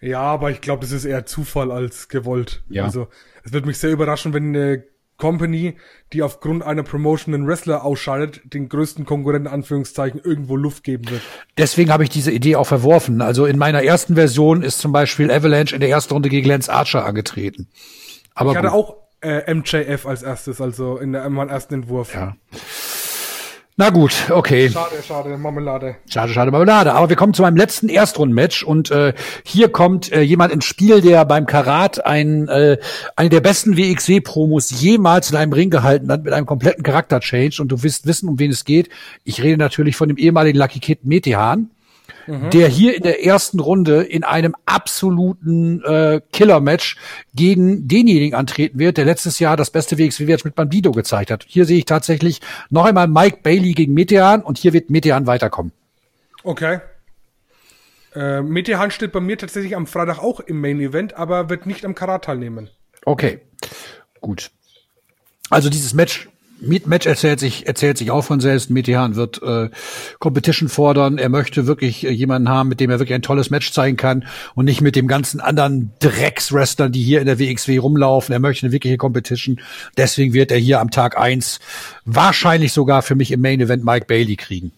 [SPEAKER 2] Ja, aber ich glaube, das ist eher Zufall als gewollt. Ja. Also es wird mich sehr überraschen, wenn eine Company, die aufgrund einer Promotion einen Wrestler ausschaltet, den größten Konkurrenten Anführungszeichen irgendwo Luft geben wird.
[SPEAKER 1] Deswegen habe ich diese Idee auch verworfen. Also in meiner ersten Version ist zum Beispiel Avalanche in der ersten Runde gegen Lance Archer angetreten.
[SPEAKER 2] Aber ich hatte gut. auch äh, MJF als erstes, also in meinem ersten Entwurf.
[SPEAKER 1] Ja. Na gut, okay.
[SPEAKER 2] Schade, schade, Marmelade.
[SPEAKER 1] Schade, schade, Marmelade. Aber wir kommen zu meinem letzten Erstrundenmatch und äh, hier kommt äh, jemand ins Spiel, der beim Karat ein, äh, eine der besten WXW-Promos jemals in einem Ring gehalten hat mit einem kompletten Charakter-Change und du wirst wissen, um wen es geht. Ich rede natürlich von dem ehemaligen Lucky Kid Metehan mhm. der hier in der ersten Runde in einem absoluten äh, Killer-Match gegen denjenigen antreten wird, der letztes Jahr das beste WXW-Match mit Bandido gezeigt hat. Hier sehe ich tatsächlich noch einmal Mike Bailey gegen Metean und hier wird Metean weiterkommen.
[SPEAKER 2] Okay. Äh, Metehan steht bei mir tatsächlich am Freitag auch im Main Event, aber wird nicht am Karat teilnehmen.
[SPEAKER 1] Okay, gut. Also dieses Match Match erzählt sich, erzählt sich auch von selbst. Metehan wird äh, Competition fordern. Er möchte wirklich äh, jemanden haben, mit dem er wirklich ein tolles Match zeigen kann und nicht mit dem ganzen anderen Dreckswrestlern, die hier in der WXW rumlaufen. Er möchte eine wirkliche Competition. Deswegen wird er hier am Tag eins wahrscheinlich sogar für mich im Main Event Mike Bailey kriegen.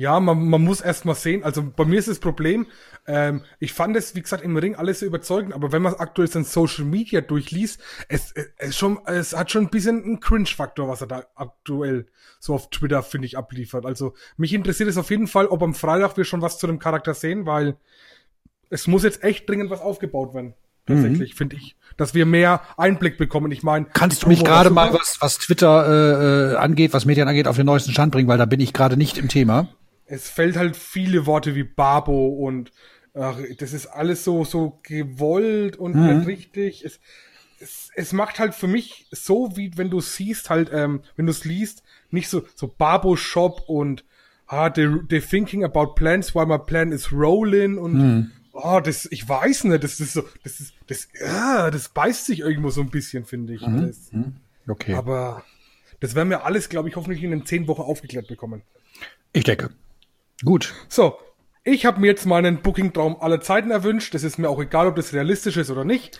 [SPEAKER 2] Ja, man, man muss erst mal sehen. Also bei mir ist das Problem, ähm, ich fand es, wie gesagt, im Ring alles so überzeugend, aber wenn man aktuell sein Social Media durchliest, es, es, schon, es hat schon ein bisschen einen Cringe-Faktor, was er da aktuell so auf Twitter, finde ich, abliefert. Also mich interessiert es auf jeden Fall, ob am Freitag wir schon was zu dem Charakter sehen, weil es muss jetzt echt dringend was aufgebaut werden. Tatsächlich, mhm. finde ich. Dass wir mehr Einblick bekommen. Ich meine.
[SPEAKER 1] Kannst du mich gerade mal, was, was Twitter äh, äh, angeht, was Medien angeht, auf den neuesten Stand bringen, weil da bin ich gerade nicht im Thema
[SPEAKER 2] es fällt halt viele Worte wie Babo und ach, das ist alles so, so gewollt und mhm. nicht richtig. Es, es, es macht halt für mich so, wie wenn du siehst, halt, ähm, wenn du es liest, nicht so, so Babo Shop und ah, they, they thinking about plans while my plan is rolling und mhm. oh, das, ich weiß nicht, das ist so, das ist, das, ja, das beißt sich irgendwo so ein bisschen, finde ich. Mhm. Das,
[SPEAKER 1] mhm. okay.
[SPEAKER 2] Aber das werden wir alles, glaube ich, hoffentlich in den zehn Wochen aufgeklärt bekommen.
[SPEAKER 1] Ich denke. Gut.
[SPEAKER 2] So, ich habe mir jetzt meinen Booking-Traum aller Zeiten erwünscht. Das ist mir auch egal, ob das realistisch ist oder nicht.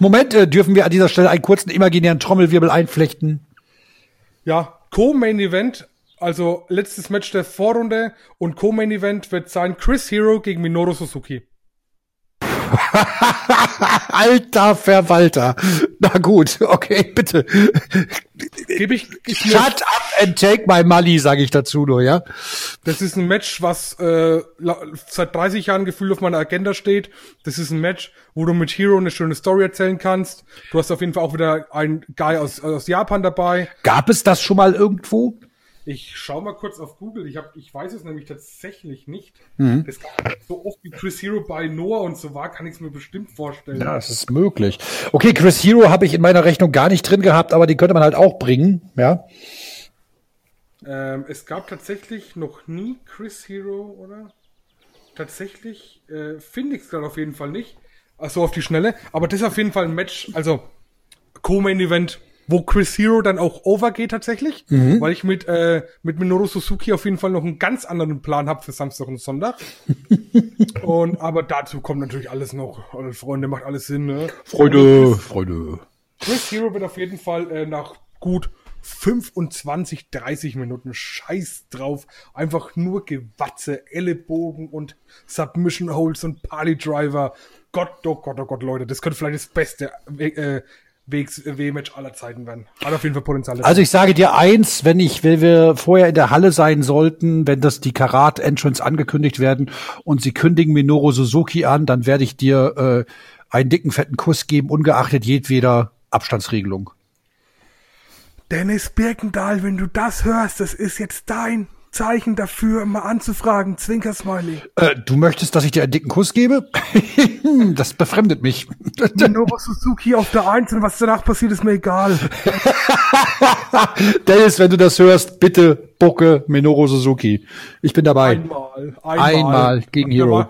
[SPEAKER 1] Moment, äh, dürfen wir an dieser Stelle einen kurzen imaginären Trommelwirbel einflechten?
[SPEAKER 2] Ja, Co-Main-Event, also letztes Match der Vorrunde und Co-Main-Event wird sein Chris Hero gegen Minoru Suzuki. (laughs)
[SPEAKER 1] Alter Verwalter. Na gut, okay, bitte.
[SPEAKER 2] Gib ich,
[SPEAKER 1] ich Shut up and take my money, sage ich dazu nur, ja.
[SPEAKER 2] Das ist ein Match, was äh, seit 30 Jahren gefühlt auf meiner Agenda steht. Das ist ein Match, wo du mit Hero eine schöne Story erzählen kannst. Du hast auf jeden Fall auch wieder einen Guy aus, aus Japan dabei.
[SPEAKER 1] Gab es das schon mal irgendwo?
[SPEAKER 2] Ich schau mal kurz auf Google. Ich, hab, ich weiß es nämlich tatsächlich nicht. Mhm. Das so oft wie Chris Hero bei Noah und so war, kann ich es mir bestimmt vorstellen.
[SPEAKER 1] Ja, es ist möglich. Okay, Chris Hero habe ich in meiner Rechnung gar nicht drin gehabt, aber die könnte man halt auch bringen, ja.
[SPEAKER 2] Ähm, es gab tatsächlich noch nie Chris Hero, oder? Tatsächlich äh, finde ich es gerade auf jeden Fall nicht. Also auf die Schnelle. Aber das ist auf jeden Fall ein Match. Also Co-Main Event wo Chris Hero dann auch overgeht tatsächlich, mhm. weil ich mit, äh, mit Minoru Suzuki auf jeden Fall noch einen ganz anderen Plan habe für Samstag und Sonntag. (laughs) und aber dazu kommt natürlich alles noch. Freunde, macht alles Sinn, ne?
[SPEAKER 1] Freude, Chris, Freude.
[SPEAKER 2] Chris Hero wird auf jeden Fall äh, nach gut 25, 30 Minuten Scheiß drauf. Einfach nur Gewatze, Ellenbogen und Submission Holes und Party Driver. Gott, oh Gott, oh Gott, Leute, das könnte vielleicht das beste äh, WXW-Match aller Zeiten werden. Hat auf jeden Fall Potenzial.
[SPEAKER 1] Also ich sage dir eins, wenn ich, wenn wir vorher in der Halle sein sollten, wenn das die Karat-Entrance angekündigt werden und sie kündigen Minoru Suzuki an, dann werde ich dir äh, einen dicken, fetten Kuss geben, ungeachtet jedweder Abstandsregelung.
[SPEAKER 2] Dennis Birkendahl, wenn du das hörst, das ist jetzt dein Zeichen dafür, mal anzufragen. Zwinker Smiley.
[SPEAKER 1] Äh, du möchtest, dass ich dir einen dicken Kuss gebe? (laughs) das befremdet mich. (laughs)
[SPEAKER 2] Minoru Suzuki auf der Eins und was danach passiert, ist mir egal. (laughs)
[SPEAKER 1] Dennis, wenn du das hörst, bitte bucke Minoru Suzuki. Ich bin dabei.
[SPEAKER 2] Einmal. Einmal,
[SPEAKER 1] einmal gegen Hero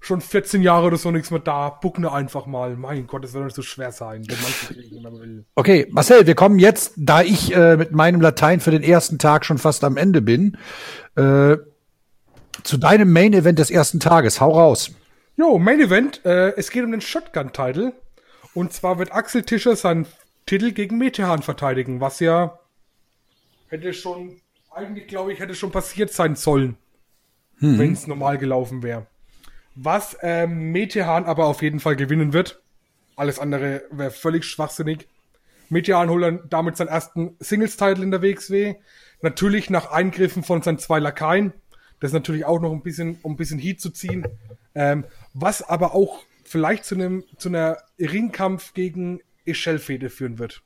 [SPEAKER 2] schon 14 Jahre oder so nichts mehr da. Buck nur einfach mal. Mein Gott, das wird nicht so schwer sein, wenn man kriegen, wenn man will.
[SPEAKER 1] Okay, Marcel, wir kommen jetzt, da ich äh, mit meinem Latein für den ersten Tag schon fast am Ende bin, äh, zu deinem Main Event des ersten Tages. Hau raus.
[SPEAKER 2] Jo, Main Event. Äh, es geht um den Shotgun-Title. Und zwar wird Axel Tischer seinen Titel gegen Metehan verteidigen, was ja hätte schon, eigentlich glaube ich, hätte schon passiert sein sollen, hm. wenn es normal gelaufen wäre. Was ähm, Metehan aber auf jeden Fall gewinnen wird. Alles andere wäre völlig schwachsinnig. Metehan holt dann damit seinen ersten Singles-Title in der WXW. Natürlich nach Eingriffen von seinen zwei Lakaien. Das ist natürlich auch noch ein bisschen, um ein bisschen Heat zu ziehen. Ähm, was aber auch vielleicht zu einem, zu einer Ringkampf gegen Echelle-Fede führen wird.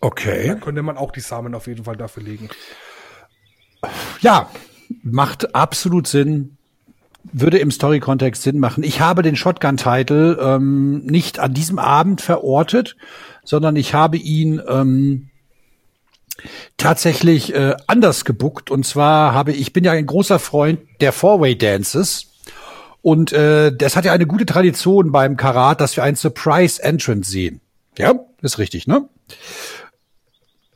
[SPEAKER 1] Okay.
[SPEAKER 2] Da könnte man auch die Samen auf jeden Fall dafür legen.
[SPEAKER 1] Ja, macht absolut Sinn würde im Story-Kontext Sinn machen. Ich habe den Shotgun-Title ähm, nicht an diesem Abend verortet, sondern ich habe ihn ähm, tatsächlich äh, anders gebuckt. Und zwar habe ich bin ja ein großer Freund der Four-Way-Dances. Und äh, das hat ja eine gute Tradition beim Karat, dass wir ein Surprise Entrance sehen. Ja, ist richtig, ne?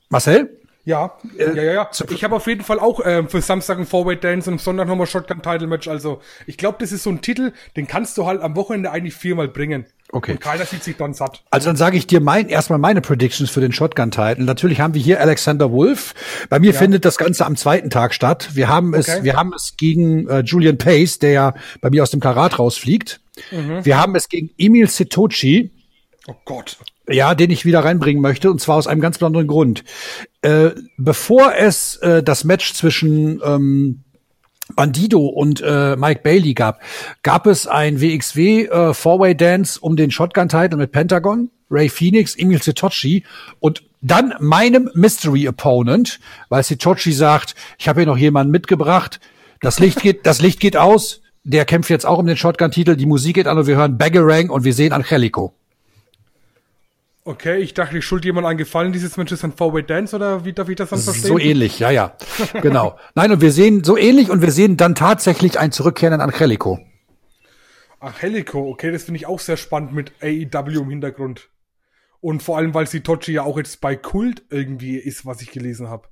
[SPEAKER 1] Marcel?
[SPEAKER 2] Ja, äh, ja, ja, ja. Ich habe auf jeden Fall auch ähm, für Samstag ein Forward Dance und am Sonntag nochmal Shotgun Title Match. Also ich glaube, das ist so ein Titel, den kannst du halt am Wochenende eigentlich viermal bringen.
[SPEAKER 1] Okay.
[SPEAKER 2] Und keiner sieht sich dann satt.
[SPEAKER 1] Also dann sage ich dir mein, erstmal meine Predictions für den Shotgun-Title. Natürlich haben wir hier Alexander Wolf. Bei mir ja. findet das Ganze am zweiten Tag statt. Wir haben es, okay. wir haben es gegen äh, Julian Pace, der ja bei mir aus dem Karat rausfliegt. Mhm. Wir haben es gegen Emil Sitochi.
[SPEAKER 2] Oh Gott.
[SPEAKER 1] Ja, den ich wieder reinbringen möchte, und zwar aus einem ganz besonderen Grund. Äh, bevor es äh, das Match zwischen ähm, Bandido und äh, Mike Bailey gab, gab es ein WXW äh, Four-Way Dance um den Shotgun-Title mit Pentagon, Ray Phoenix, Emil Sitochi und dann meinem Mystery Opponent, weil Sitochi sagt, ich habe hier noch jemanden mitgebracht, das Licht geht, das Licht geht aus, der kämpft jetzt auch um den Shotgun-Titel, die Musik geht an und wir hören Baggerang und wir sehen Angelico.
[SPEAKER 2] Okay, ich dachte, ich schuld jemand einen Gefallen dieses Matches an Four-Way Dance oder wie darf ich das dann verstehen?
[SPEAKER 1] So ähnlich, ja, ja. (laughs) genau. Nein, und wir sehen so ähnlich und wir sehen dann tatsächlich ein Zurückkehren an Angelico.
[SPEAKER 2] Angelico, okay, das finde ich auch sehr spannend mit AEW im Hintergrund. Und vor allem, weil Sitochi ja auch jetzt bei Kult irgendwie ist, was ich gelesen habe.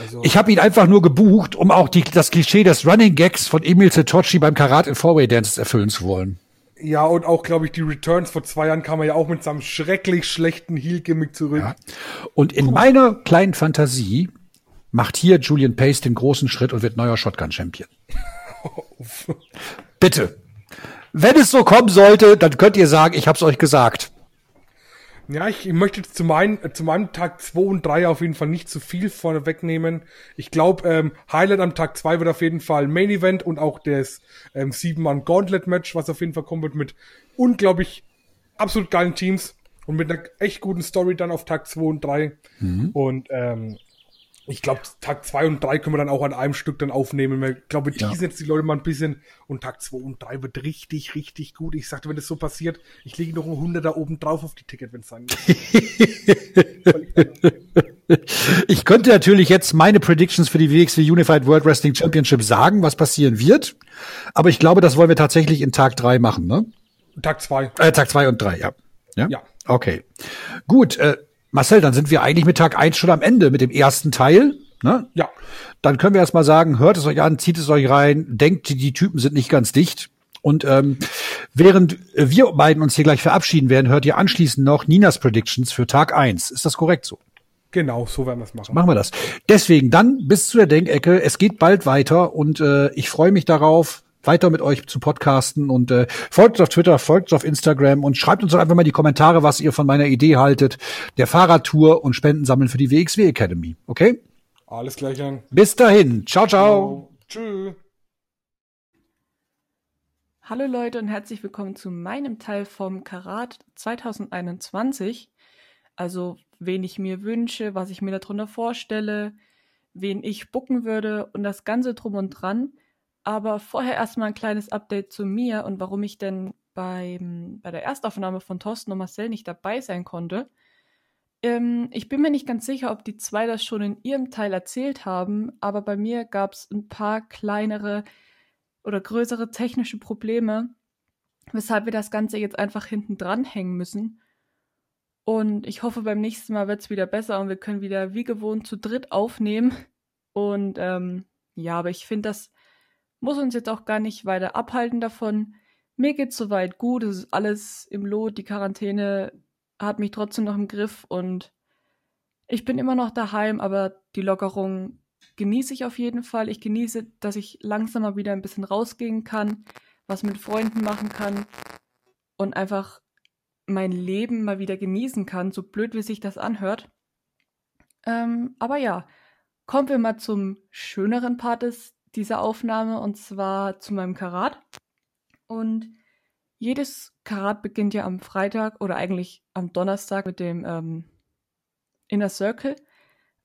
[SPEAKER 1] Also ich habe ihn einfach nur gebucht, um auch die, das Klischee des Running Gags von Emil Sitochi beim Karat in Four-Way Dances erfüllen zu wollen.
[SPEAKER 2] Ja, und auch, glaube ich, die Returns vor zwei Jahren kam er ja auch mit seinem schrecklich schlechten Heel-Gimmick zurück. Ja.
[SPEAKER 1] Und in Puh. meiner kleinen Fantasie macht hier Julian Pace den großen Schritt und wird neuer Shotgun-Champion. (laughs) Bitte. wenn es so kommen sollte, dann könnt ihr sagen, ich hab's euch gesagt.
[SPEAKER 2] Ja, ich, möchte zu, mein, zu meinem Tag 2 und 3 auf jeden Fall nicht zu viel vorne wegnehmen. Ich glaube, ähm, Highlight am Tag 2 wird auf jeden Fall Main Event und auch das ähm, 7-Mann Gauntlet Match, was auf jeden Fall kommen wird mit unglaublich absolut geilen Teams und mit einer echt guten Story dann auf Tag 2 und 3. Mhm. Und ähm, ich glaube, Tag 2 und 3 können wir dann auch an einem Stück dann aufnehmen. Ich glaube, die ja. jetzt die Leute mal ein bisschen und Tag 2 und 3 wird richtig, richtig gut. Ich sagte, wenn das so passiert, ich lege noch ein 100 da oben drauf auf die Ticket, wenn es sein (laughs)
[SPEAKER 1] Ich könnte natürlich jetzt meine Predictions für die WXW Unified World Wrestling Championship sagen, was passieren wird. Aber ich glaube, das wollen wir tatsächlich in Tag 3 machen, ne?
[SPEAKER 2] Tag 2.
[SPEAKER 1] Äh, Tag 2 und 3, ja. ja. Ja. Okay. Gut, äh, Marcel, dann sind wir eigentlich mit Tag eins schon am Ende mit dem ersten Teil. Ne?
[SPEAKER 2] Ja.
[SPEAKER 1] Dann können wir erst mal sagen, hört es euch an, zieht es euch rein, denkt, die Typen sind nicht ganz dicht. Und ähm, während wir beiden uns hier gleich verabschieden werden, hört ihr anschließend noch Ninas Predictions für Tag eins. Ist das korrekt so?
[SPEAKER 2] Genau, so werden wir es machen.
[SPEAKER 1] Machen wir das. Deswegen dann bis zu der Denkecke. Es geht bald weiter und äh, ich freue mich darauf, weiter mit euch zu podcasten und äh, folgt uns auf Twitter, folgt uns auf Instagram und schreibt uns doch einfach mal die Kommentare, was ihr von meiner Idee haltet, der Fahrradtour und Spenden sammeln für die WXW Academy. Okay?
[SPEAKER 2] Alles gleich an.
[SPEAKER 1] Bis dahin. Ciao, ciao. Tschüss.
[SPEAKER 3] Hallo Leute und herzlich willkommen zu meinem Teil vom Karat 2021. Also, wen ich mir wünsche, was ich mir darunter vorstelle, wen ich bucken würde und das Ganze drum und dran. Aber vorher erstmal ein kleines Update zu mir und warum ich denn beim, bei der Erstaufnahme von Thorsten und Marcel nicht dabei sein konnte. Ähm, ich bin mir nicht ganz sicher, ob die zwei das schon in ihrem Teil erzählt haben, aber bei mir gab es ein paar kleinere oder größere technische Probleme, weshalb wir das Ganze jetzt einfach hinten dran hängen müssen. Und ich hoffe, beim nächsten Mal wird es wieder besser und wir können wieder wie gewohnt zu dritt aufnehmen. Und ähm, ja, aber ich finde das muss uns jetzt auch gar nicht weiter abhalten davon. Mir geht's soweit gut, es ist alles im Lot, die Quarantäne hat mich trotzdem noch im Griff und ich bin immer noch daheim, aber die Lockerung genieße ich auf jeden Fall. Ich genieße, dass ich langsam mal wieder ein bisschen rausgehen kann, was mit Freunden machen kann und einfach mein Leben mal wieder genießen kann, so blöd wie sich das anhört. Ähm, aber ja, kommen wir mal zum schöneren Part des diese Aufnahme und zwar zu meinem Karat. Und jedes Karat beginnt ja am Freitag oder eigentlich am Donnerstag mit dem ähm, Inner Circle.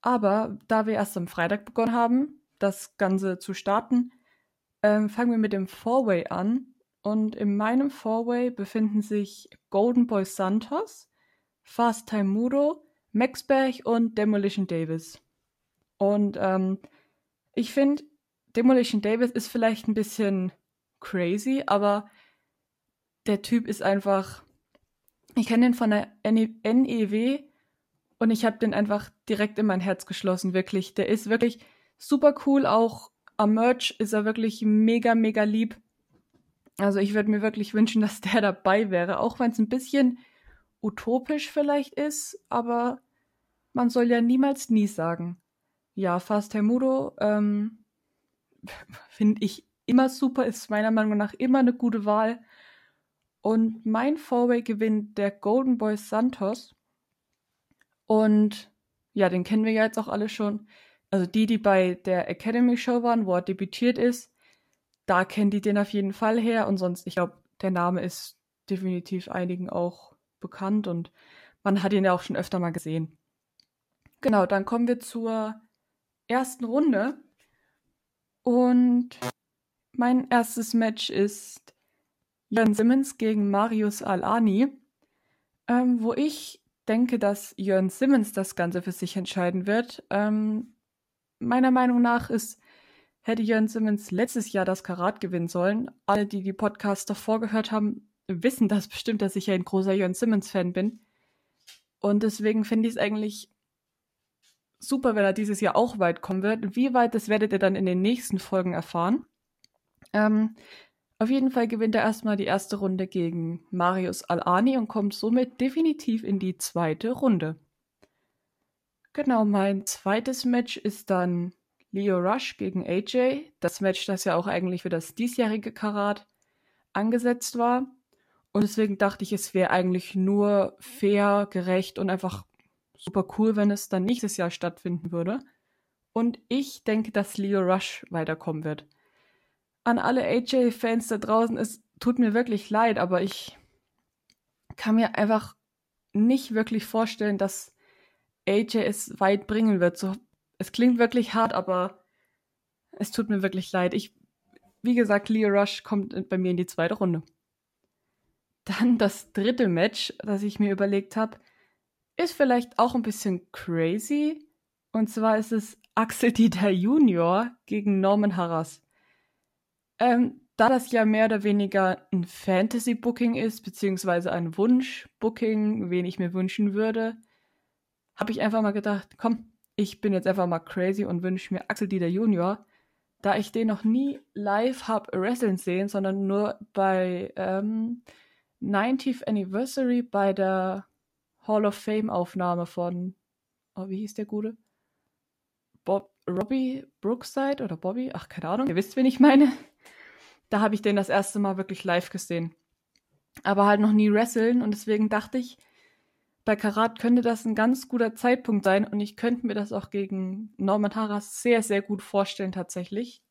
[SPEAKER 3] Aber da wir erst am Freitag begonnen haben, das Ganze zu starten, ähm, fangen wir mit dem Four-Way an. Und in meinem Four-Way befinden sich Golden Boy Santos, Fast Time Mudo, Maxberg und Demolition Davis. Und ähm, ich finde, Demolition Davis ist vielleicht ein bisschen crazy, aber der Typ ist einfach. Ich kenne den von der NEW und ich habe den einfach direkt in mein Herz geschlossen, wirklich. Der ist wirklich super cool, auch am Merch ist er wirklich mega, mega lieb. Also ich würde mir wirklich wünschen, dass der (laughs) dabei wäre, auch wenn es ein bisschen utopisch vielleicht ist, aber man soll ja niemals nie sagen. Ja, Fast Hermudo, ähm, finde ich immer super, ist meiner Meinung nach immer eine gute Wahl. Und mein Fourway gewinnt der Golden Boy Santos. Und ja, den kennen wir ja jetzt auch alle schon. Also die, die bei der Academy Show waren, wo er debütiert ist, da kennen die den auf jeden Fall her. Und sonst, ich glaube, der Name ist definitiv einigen auch bekannt und man hat ihn ja auch schon öfter mal gesehen. Genau, dann kommen wir zur ersten Runde. Und mein erstes Match ist Jörn Simmons gegen Marius Alani, ähm, wo ich denke, dass Jörn Simmons das Ganze für sich entscheiden wird. Ähm, meiner Meinung nach ist, hätte Jörn Simmons letztes Jahr das Karat gewinnen sollen. Alle, die die Podcasts davor gehört haben, wissen das bestimmt, dass ich ja ein großer Jörn Simmons-Fan bin. Und deswegen finde ich es eigentlich super, wenn er dieses Jahr auch weit kommen wird. Wie weit, das werdet ihr dann in den nächsten Folgen erfahren. Ähm, auf jeden Fall gewinnt er erstmal die erste Runde gegen Marius Alani und kommt somit definitiv in die zweite Runde. Genau, mein zweites Match ist dann Leo Rush gegen AJ. Das Match, das ja auch eigentlich für das diesjährige Karat angesetzt war. Und deswegen dachte ich, es wäre eigentlich nur fair, gerecht und einfach super cool, wenn es dann nächstes Jahr stattfinden würde. Und ich denke, dass Leo Rush weiterkommen wird. An alle AJ-Fans da draußen, es tut mir wirklich leid, aber ich kann mir einfach nicht wirklich vorstellen, dass AJ es weit bringen wird. So, es klingt wirklich hart, aber es tut mir wirklich leid. Ich, wie gesagt, Leo Rush kommt bei mir in die zweite Runde. Dann das dritte Match, das ich mir überlegt habe, ist vielleicht auch ein bisschen crazy. Und zwar ist es Axel Dieter Junior gegen Norman Harras. Ähm, da das ja mehr oder weniger ein Fantasy-Booking ist, beziehungsweise ein Wunsch-Booking, wen ich mir wünschen würde, habe ich einfach mal gedacht, komm, ich bin jetzt einfach mal crazy und wünsche mir Axel Dieter Junior, da ich den noch nie live hab wrestlen sehen, sondern nur bei ähm, 90th Anniversary bei der Hall of Fame Aufnahme von, oh, wie hieß der Gute? Bob, Robbie Brookside oder Bobby? Ach, keine Ahnung. Ihr wisst, wen ich meine. Da habe ich den das erste Mal wirklich live gesehen. Aber halt noch nie wresteln und deswegen dachte ich, bei Karat könnte das ein ganz guter Zeitpunkt sein und ich könnte mir das auch gegen Norman Harras sehr, sehr gut vorstellen tatsächlich.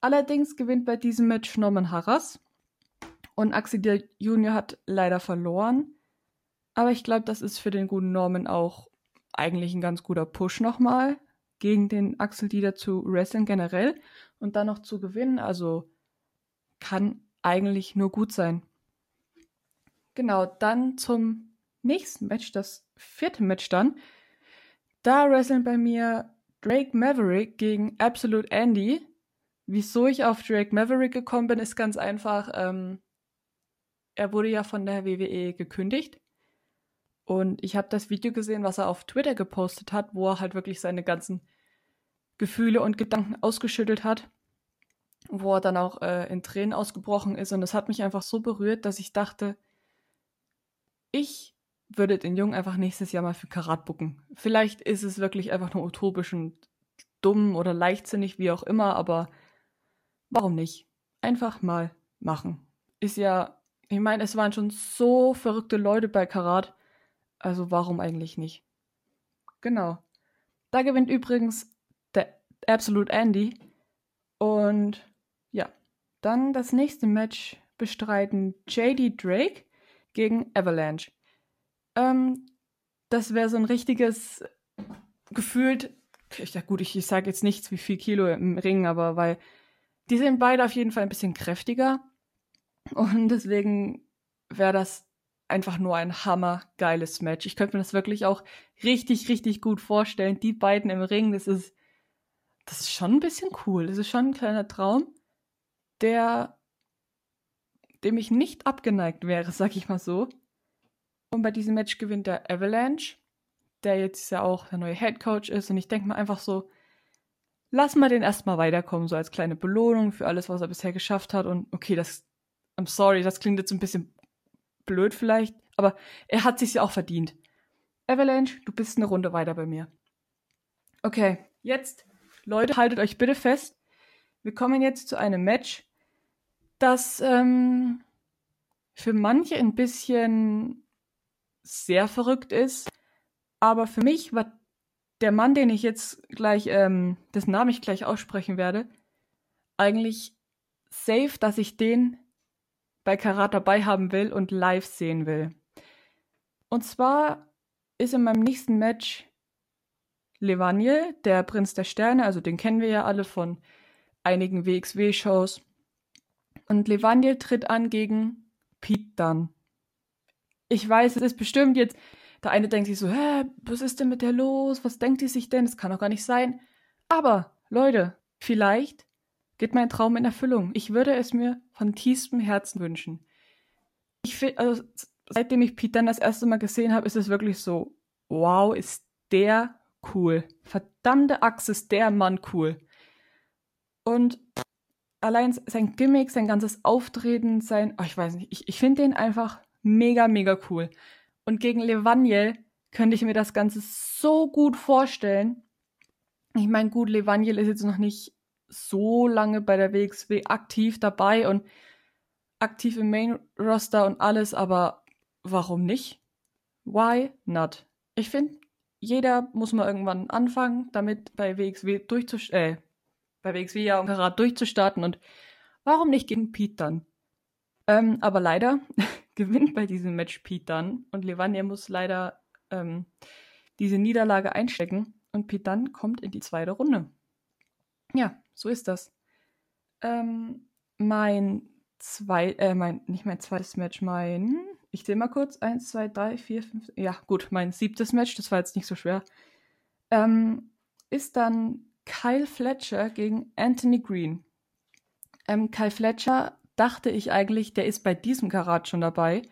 [SPEAKER 3] Allerdings gewinnt bei diesem Match Norman Harras und Axel Junior hat leider verloren. Aber ich glaube, das ist für den guten Norman auch eigentlich ein ganz guter Push nochmal gegen den Axel Dieter zu wresteln generell und dann noch zu gewinnen. Also kann eigentlich nur gut sein. Genau, dann zum nächsten Match, das vierte Match dann. Da wresteln bei mir Drake Maverick gegen Absolute Andy. Wieso ich auf Drake Maverick gekommen bin, ist ganz einfach. Ähm, er wurde ja von der WWE gekündigt. Und ich habe das Video gesehen, was er auf Twitter gepostet hat, wo er halt wirklich seine ganzen Gefühle und Gedanken ausgeschüttelt hat wo er dann auch äh, in Tränen ausgebrochen ist. Und das hat mich einfach so berührt, dass ich dachte, ich würde den Jungen einfach nächstes Jahr mal für Karat bucken. Vielleicht ist es wirklich einfach nur utopisch und dumm oder leichtsinnig, wie auch immer, aber warum nicht? Einfach mal machen. Ist ja, ich meine, es waren schon so verrückte Leute bei Karat, also warum eigentlich nicht? Genau. Da gewinnt übrigens der Absolute Andy und ja, dann das nächste Match bestreiten JD Drake gegen Avalanche. Ähm, das wäre so ein richtiges gefühlt, ja gut, ich, ich sage jetzt nichts wie viel Kilo im Ring, aber weil die sind beide auf jeden Fall ein bisschen kräftiger und deswegen wäre das einfach nur ein hammergeiles Match. Ich könnte mir das wirklich auch richtig, richtig gut vorstellen. Die beiden im Ring, das ist, das ist schon ein bisschen cool. Das ist schon ein kleiner Traum der dem ich nicht abgeneigt wäre, sag ich mal so. Und bei diesem Match gewinnt der Avalanche, der jetzt ja auch der neue Head Coach ist. Und ich denke mal einfach so, lass mal den erstmal weiterkommen, so als kleine Belohnung für alles, was er bisher geschafft hat. Und okay, das, I'm sorry, das klingt jetzt ein bisschen blöd vielleicht, aber er hat sich's ja auch verdient. Avalanche, du bist eine Runde weiter bei mir. Okay, jetzt, Leute, haltet euch bitte fest. Wir kommen jetzt zu einem Match, das ähm, für manche ein bisschen sehr verrückt ist, aber für mich war der Mann, den ich jetzt gleich, ähm, dessen Namen ich gleich aussprechen werde, eigentlich safe, dass ich den bei Karat dabei haben will und live sehen will. Und zwar ist in meinem nächsten Match Levaniel, der Prinz der Sterne, also den kennen wir ja alle von einigen WXW-Shows. Und Levaniel tritt an gegen Pete Dunn. Ich weiß, es ist bestimmt jetzt, der eine denkt sich so, hä, was ist denn mit der los? Was denkt die sich denn? Das kann doch gar nicht sein. Aber, Leute, vielleicht geht mein Traum in Erfüllung. Ich würde es mir von tiefstem Herzen wünschen. Ich finde, also, seitdem ich Pete Dunn das erste Mal gesehen habe, ist es wirklich so, wow, ist der cool. Verdammte Axt ist der Mann cool. Und allein sein Gimmick, sein ganzes Auftreten, sein, oh, ich weiß nicht, ich, ich finde den einfach mega, mega cool. Und gegen Levaniel könnte ich mir das Ganze so gut vorstellen. Ich meine, gut, Levaniel ist jetzt noch nicht so lange bei der WXW aktiv dabei und aktiv im Main-Roster und alles, aber warum nicht? Why not? Ich finde, jeder muss mal irgendwann anfangen, damit bei WXW durchzust äh, bei WXW ja und Karat durchzustarten und warum nicht gegen Pete dann? Ähm, aber leider (laughs) gewinnt bei diesem Match Pete dann und Levania muss leider ähm, diese Niederlage einstecken und Pete dann kommt in die zweite Runde. Ja, so ist das. Ähm, mein zwei, äh, mein, nicht mein zweites Match, mein, ich zähle mal kurz, eins, zwei, drei, vier, fünf, ja gut, mein siebtes Match, das war jetzt nicht so schwer, ähm, ist dann Kyle Fletcher gegen Anthony Green. Ähm, Kyle Fletcher dachte ich eigentlich, der ist bei diesem Karat schon dabei.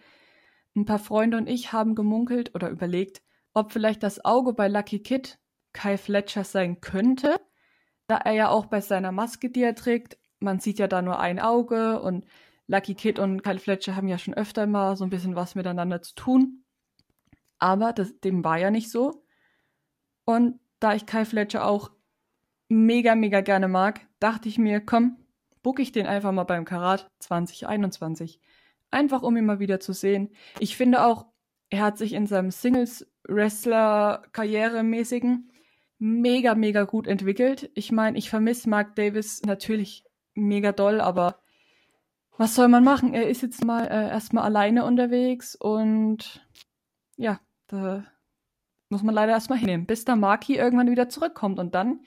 [SPEAKER 3] Ein paar Freunde und ich haben gemunkelt oder überlegt, ob vielleicht das Auge bei Lucky Kid Kyle Fletcher sein könnte, da er ja auch bei seiner Maske, die er trägt, man sieht ja da nur ein Auge und Lucky Kid und Kyle Fletcher haben ja schon öfter mal so ein bisschen was miteinander zu tun. Aber das, dem war ja nicht so. Und da ich Kyle Fletcher auch mega, mega gerne mag, dachte ich mir, komm, book ich den einfach mal beim Karat 2021. Einfach um ihn mal wieder zu sehen. Ich finde auch, er hat sich in seinem Singles-Wrestler-Karrieremäßigen mega, mega gut entwickelt. Ich meine, ich vermisse Mark Davis natürlich mega doll, aber was soll man machen? Er ist jetzt mal äh, erstmal alleine unterwegs und ja, da muss man leider erstmal hinnehmen, bis der Marky irgendwann wieder zurückkommt und dann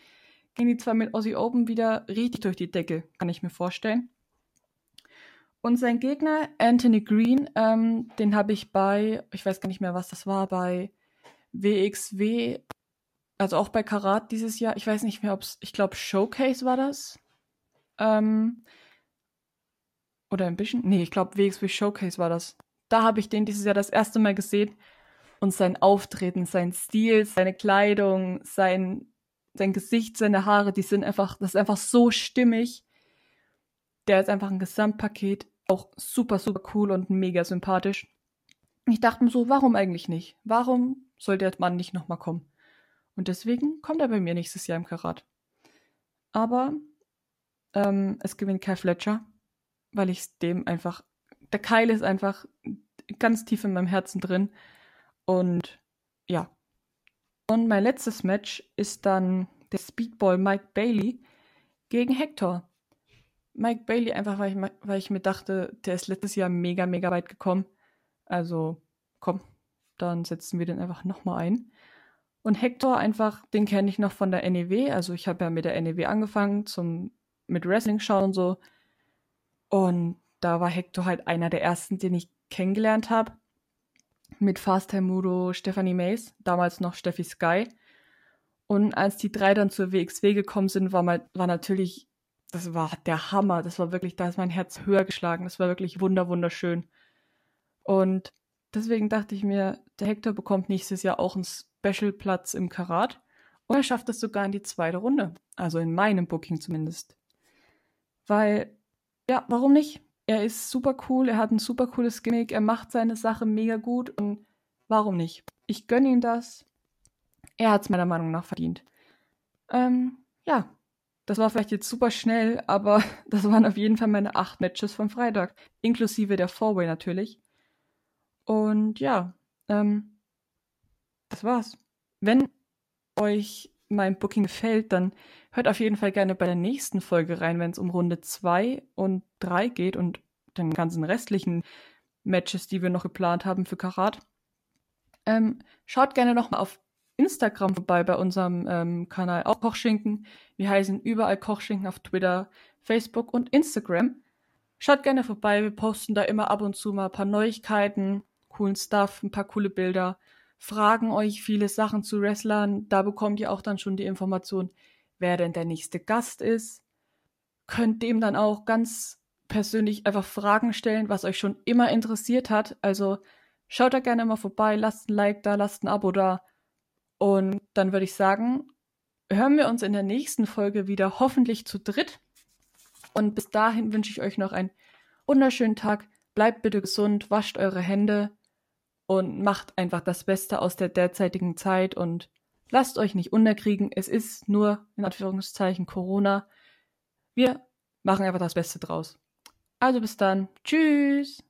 [SPEAKER 3] gehen die zwei mit Aussie Open wieder richtig durch die Decke, kann ich mir vorstellen. Und sein Gegner, Anthony Green, ähm, den habe ich bei, ich weiß gar nicht mehr, was das war, bei WXW, also auch bei Karat dieses Jahr. Ich weiß nicht mehr, ob es, ich glaube, Showcase war das. Ähm, oder Ambition? Nee, ich glaube, WXW Showcase war das. Da habe ich den dieses Jahr das erste Mal gesehen. Und sein Auftreten, sein Stil, seine Kleidung, sein, sein Gesicht, seine Haare, die sind einfach, das ist einfach so stimmig. Der ist einfach ein Gesamtpaket, auch super, super cool und mega sympathisch. Ich dachte mir so, warum eigentlich nicht? Warum soll der Mann nicht nochmal kommen? Und deswegen kommt er bei mir nächstes Jahr im Karat. Aber ähm, es gewinnt Kai Fletcher, weil ich dem einfach, der Keil ist einfach ganz tief in meinem Herzen drin. Und ja. Und mein letztes Match ist dann der Speedball Mike Bailey gegen Hector. Mike Bailey einfach, weil ich, weil ich mir dachte, der ist letztes Jahr mega, mega weit gekommen. Also, komm, dann setzen wir den einfach nochmal ein. Und Hector einfach, den kenne ich noch von der NEW. Also ich habe ja mit der NEW angefangen zum mit Wrestling schauen und so. Und da war Hector halt einer der ersten, den ich kennengelernt habe. Mit Fast Time Mudo, Stephanie Mays, damals noch Steffi Sky. Und als die drei dann zur WXW gekommen sind, war, mal, war natürlich das war der Hammer. Das war wirklich, da ist mein Herz höher geschlagen. Das war wirklich wunder, wunderschön. Und deswegen dachte ich mir, der Hector bekommt nächstes Jahr auch einen Special-Platz im Karat. Und er schafft es sogar in die zweite Runde. Also in meinem Booking zumindest. Weil, ja, warum nicht? Er ist super cool, er hat ein super cooles Gimmick, er macht seine Sache mega gut und warum nicht? Ich gönne ihm das. Er hat es meiner Meinung nach verdient. Ähm, ja, das war vielleicht jetzt super schnell, aber (laughs) das waren auf jeden Fall meine acht Matches vom Freitag. Inklusive der Four-Way natürlich. Und ja, ähm, das war's. Wenn euch mein Booking gefällt, dann hört auf jeden Fall gerne bei der nächsten Folge rein, wenn es um Runde 2 und 3 geht und den ganzen restlichen Matches, die wir noch geplant haben für Karat. Ähm, schaut gerne nochmal auf Instagram vorbei bei unserem ähm, Kanal auch Kochschinken. Wir heißen überall Kochschinken auf Twitter, Facebook und Instagram. Schaut gerne vorbei, wir posten da immer ab und zu mal ein paar Neuigkeiten, coolen Stuff, ein paar coole Bilder, fragen euch viele Sachen zu Wrestlern. Da bekommt ihr auch dann schon die Information, wer denn der nächste Gast ist. Könnt dem dann auch ganz persönlich einfach Fragen stellen, was euch schon immer interessiert hat. Also schaut da gerne mal vorbei, lasst ein Like da, lasst ein Abo da und dann würde ich sagen, hören wir uns in der nächsten Folge wieder, hoffentlich zu dritt. Und bis dahin wünsche ich euch noch einen wunderschönen Tag. Bleibt bitte gesund, wascht eure Hände und macht einfach das Beste aus der derzeitigen Zeit und lasst euch nicht unterkriegen. Es ist nur, in Anführungszeichen, Corona. Wir machen einfach das Beste draus. Also bis dann. Tschüss.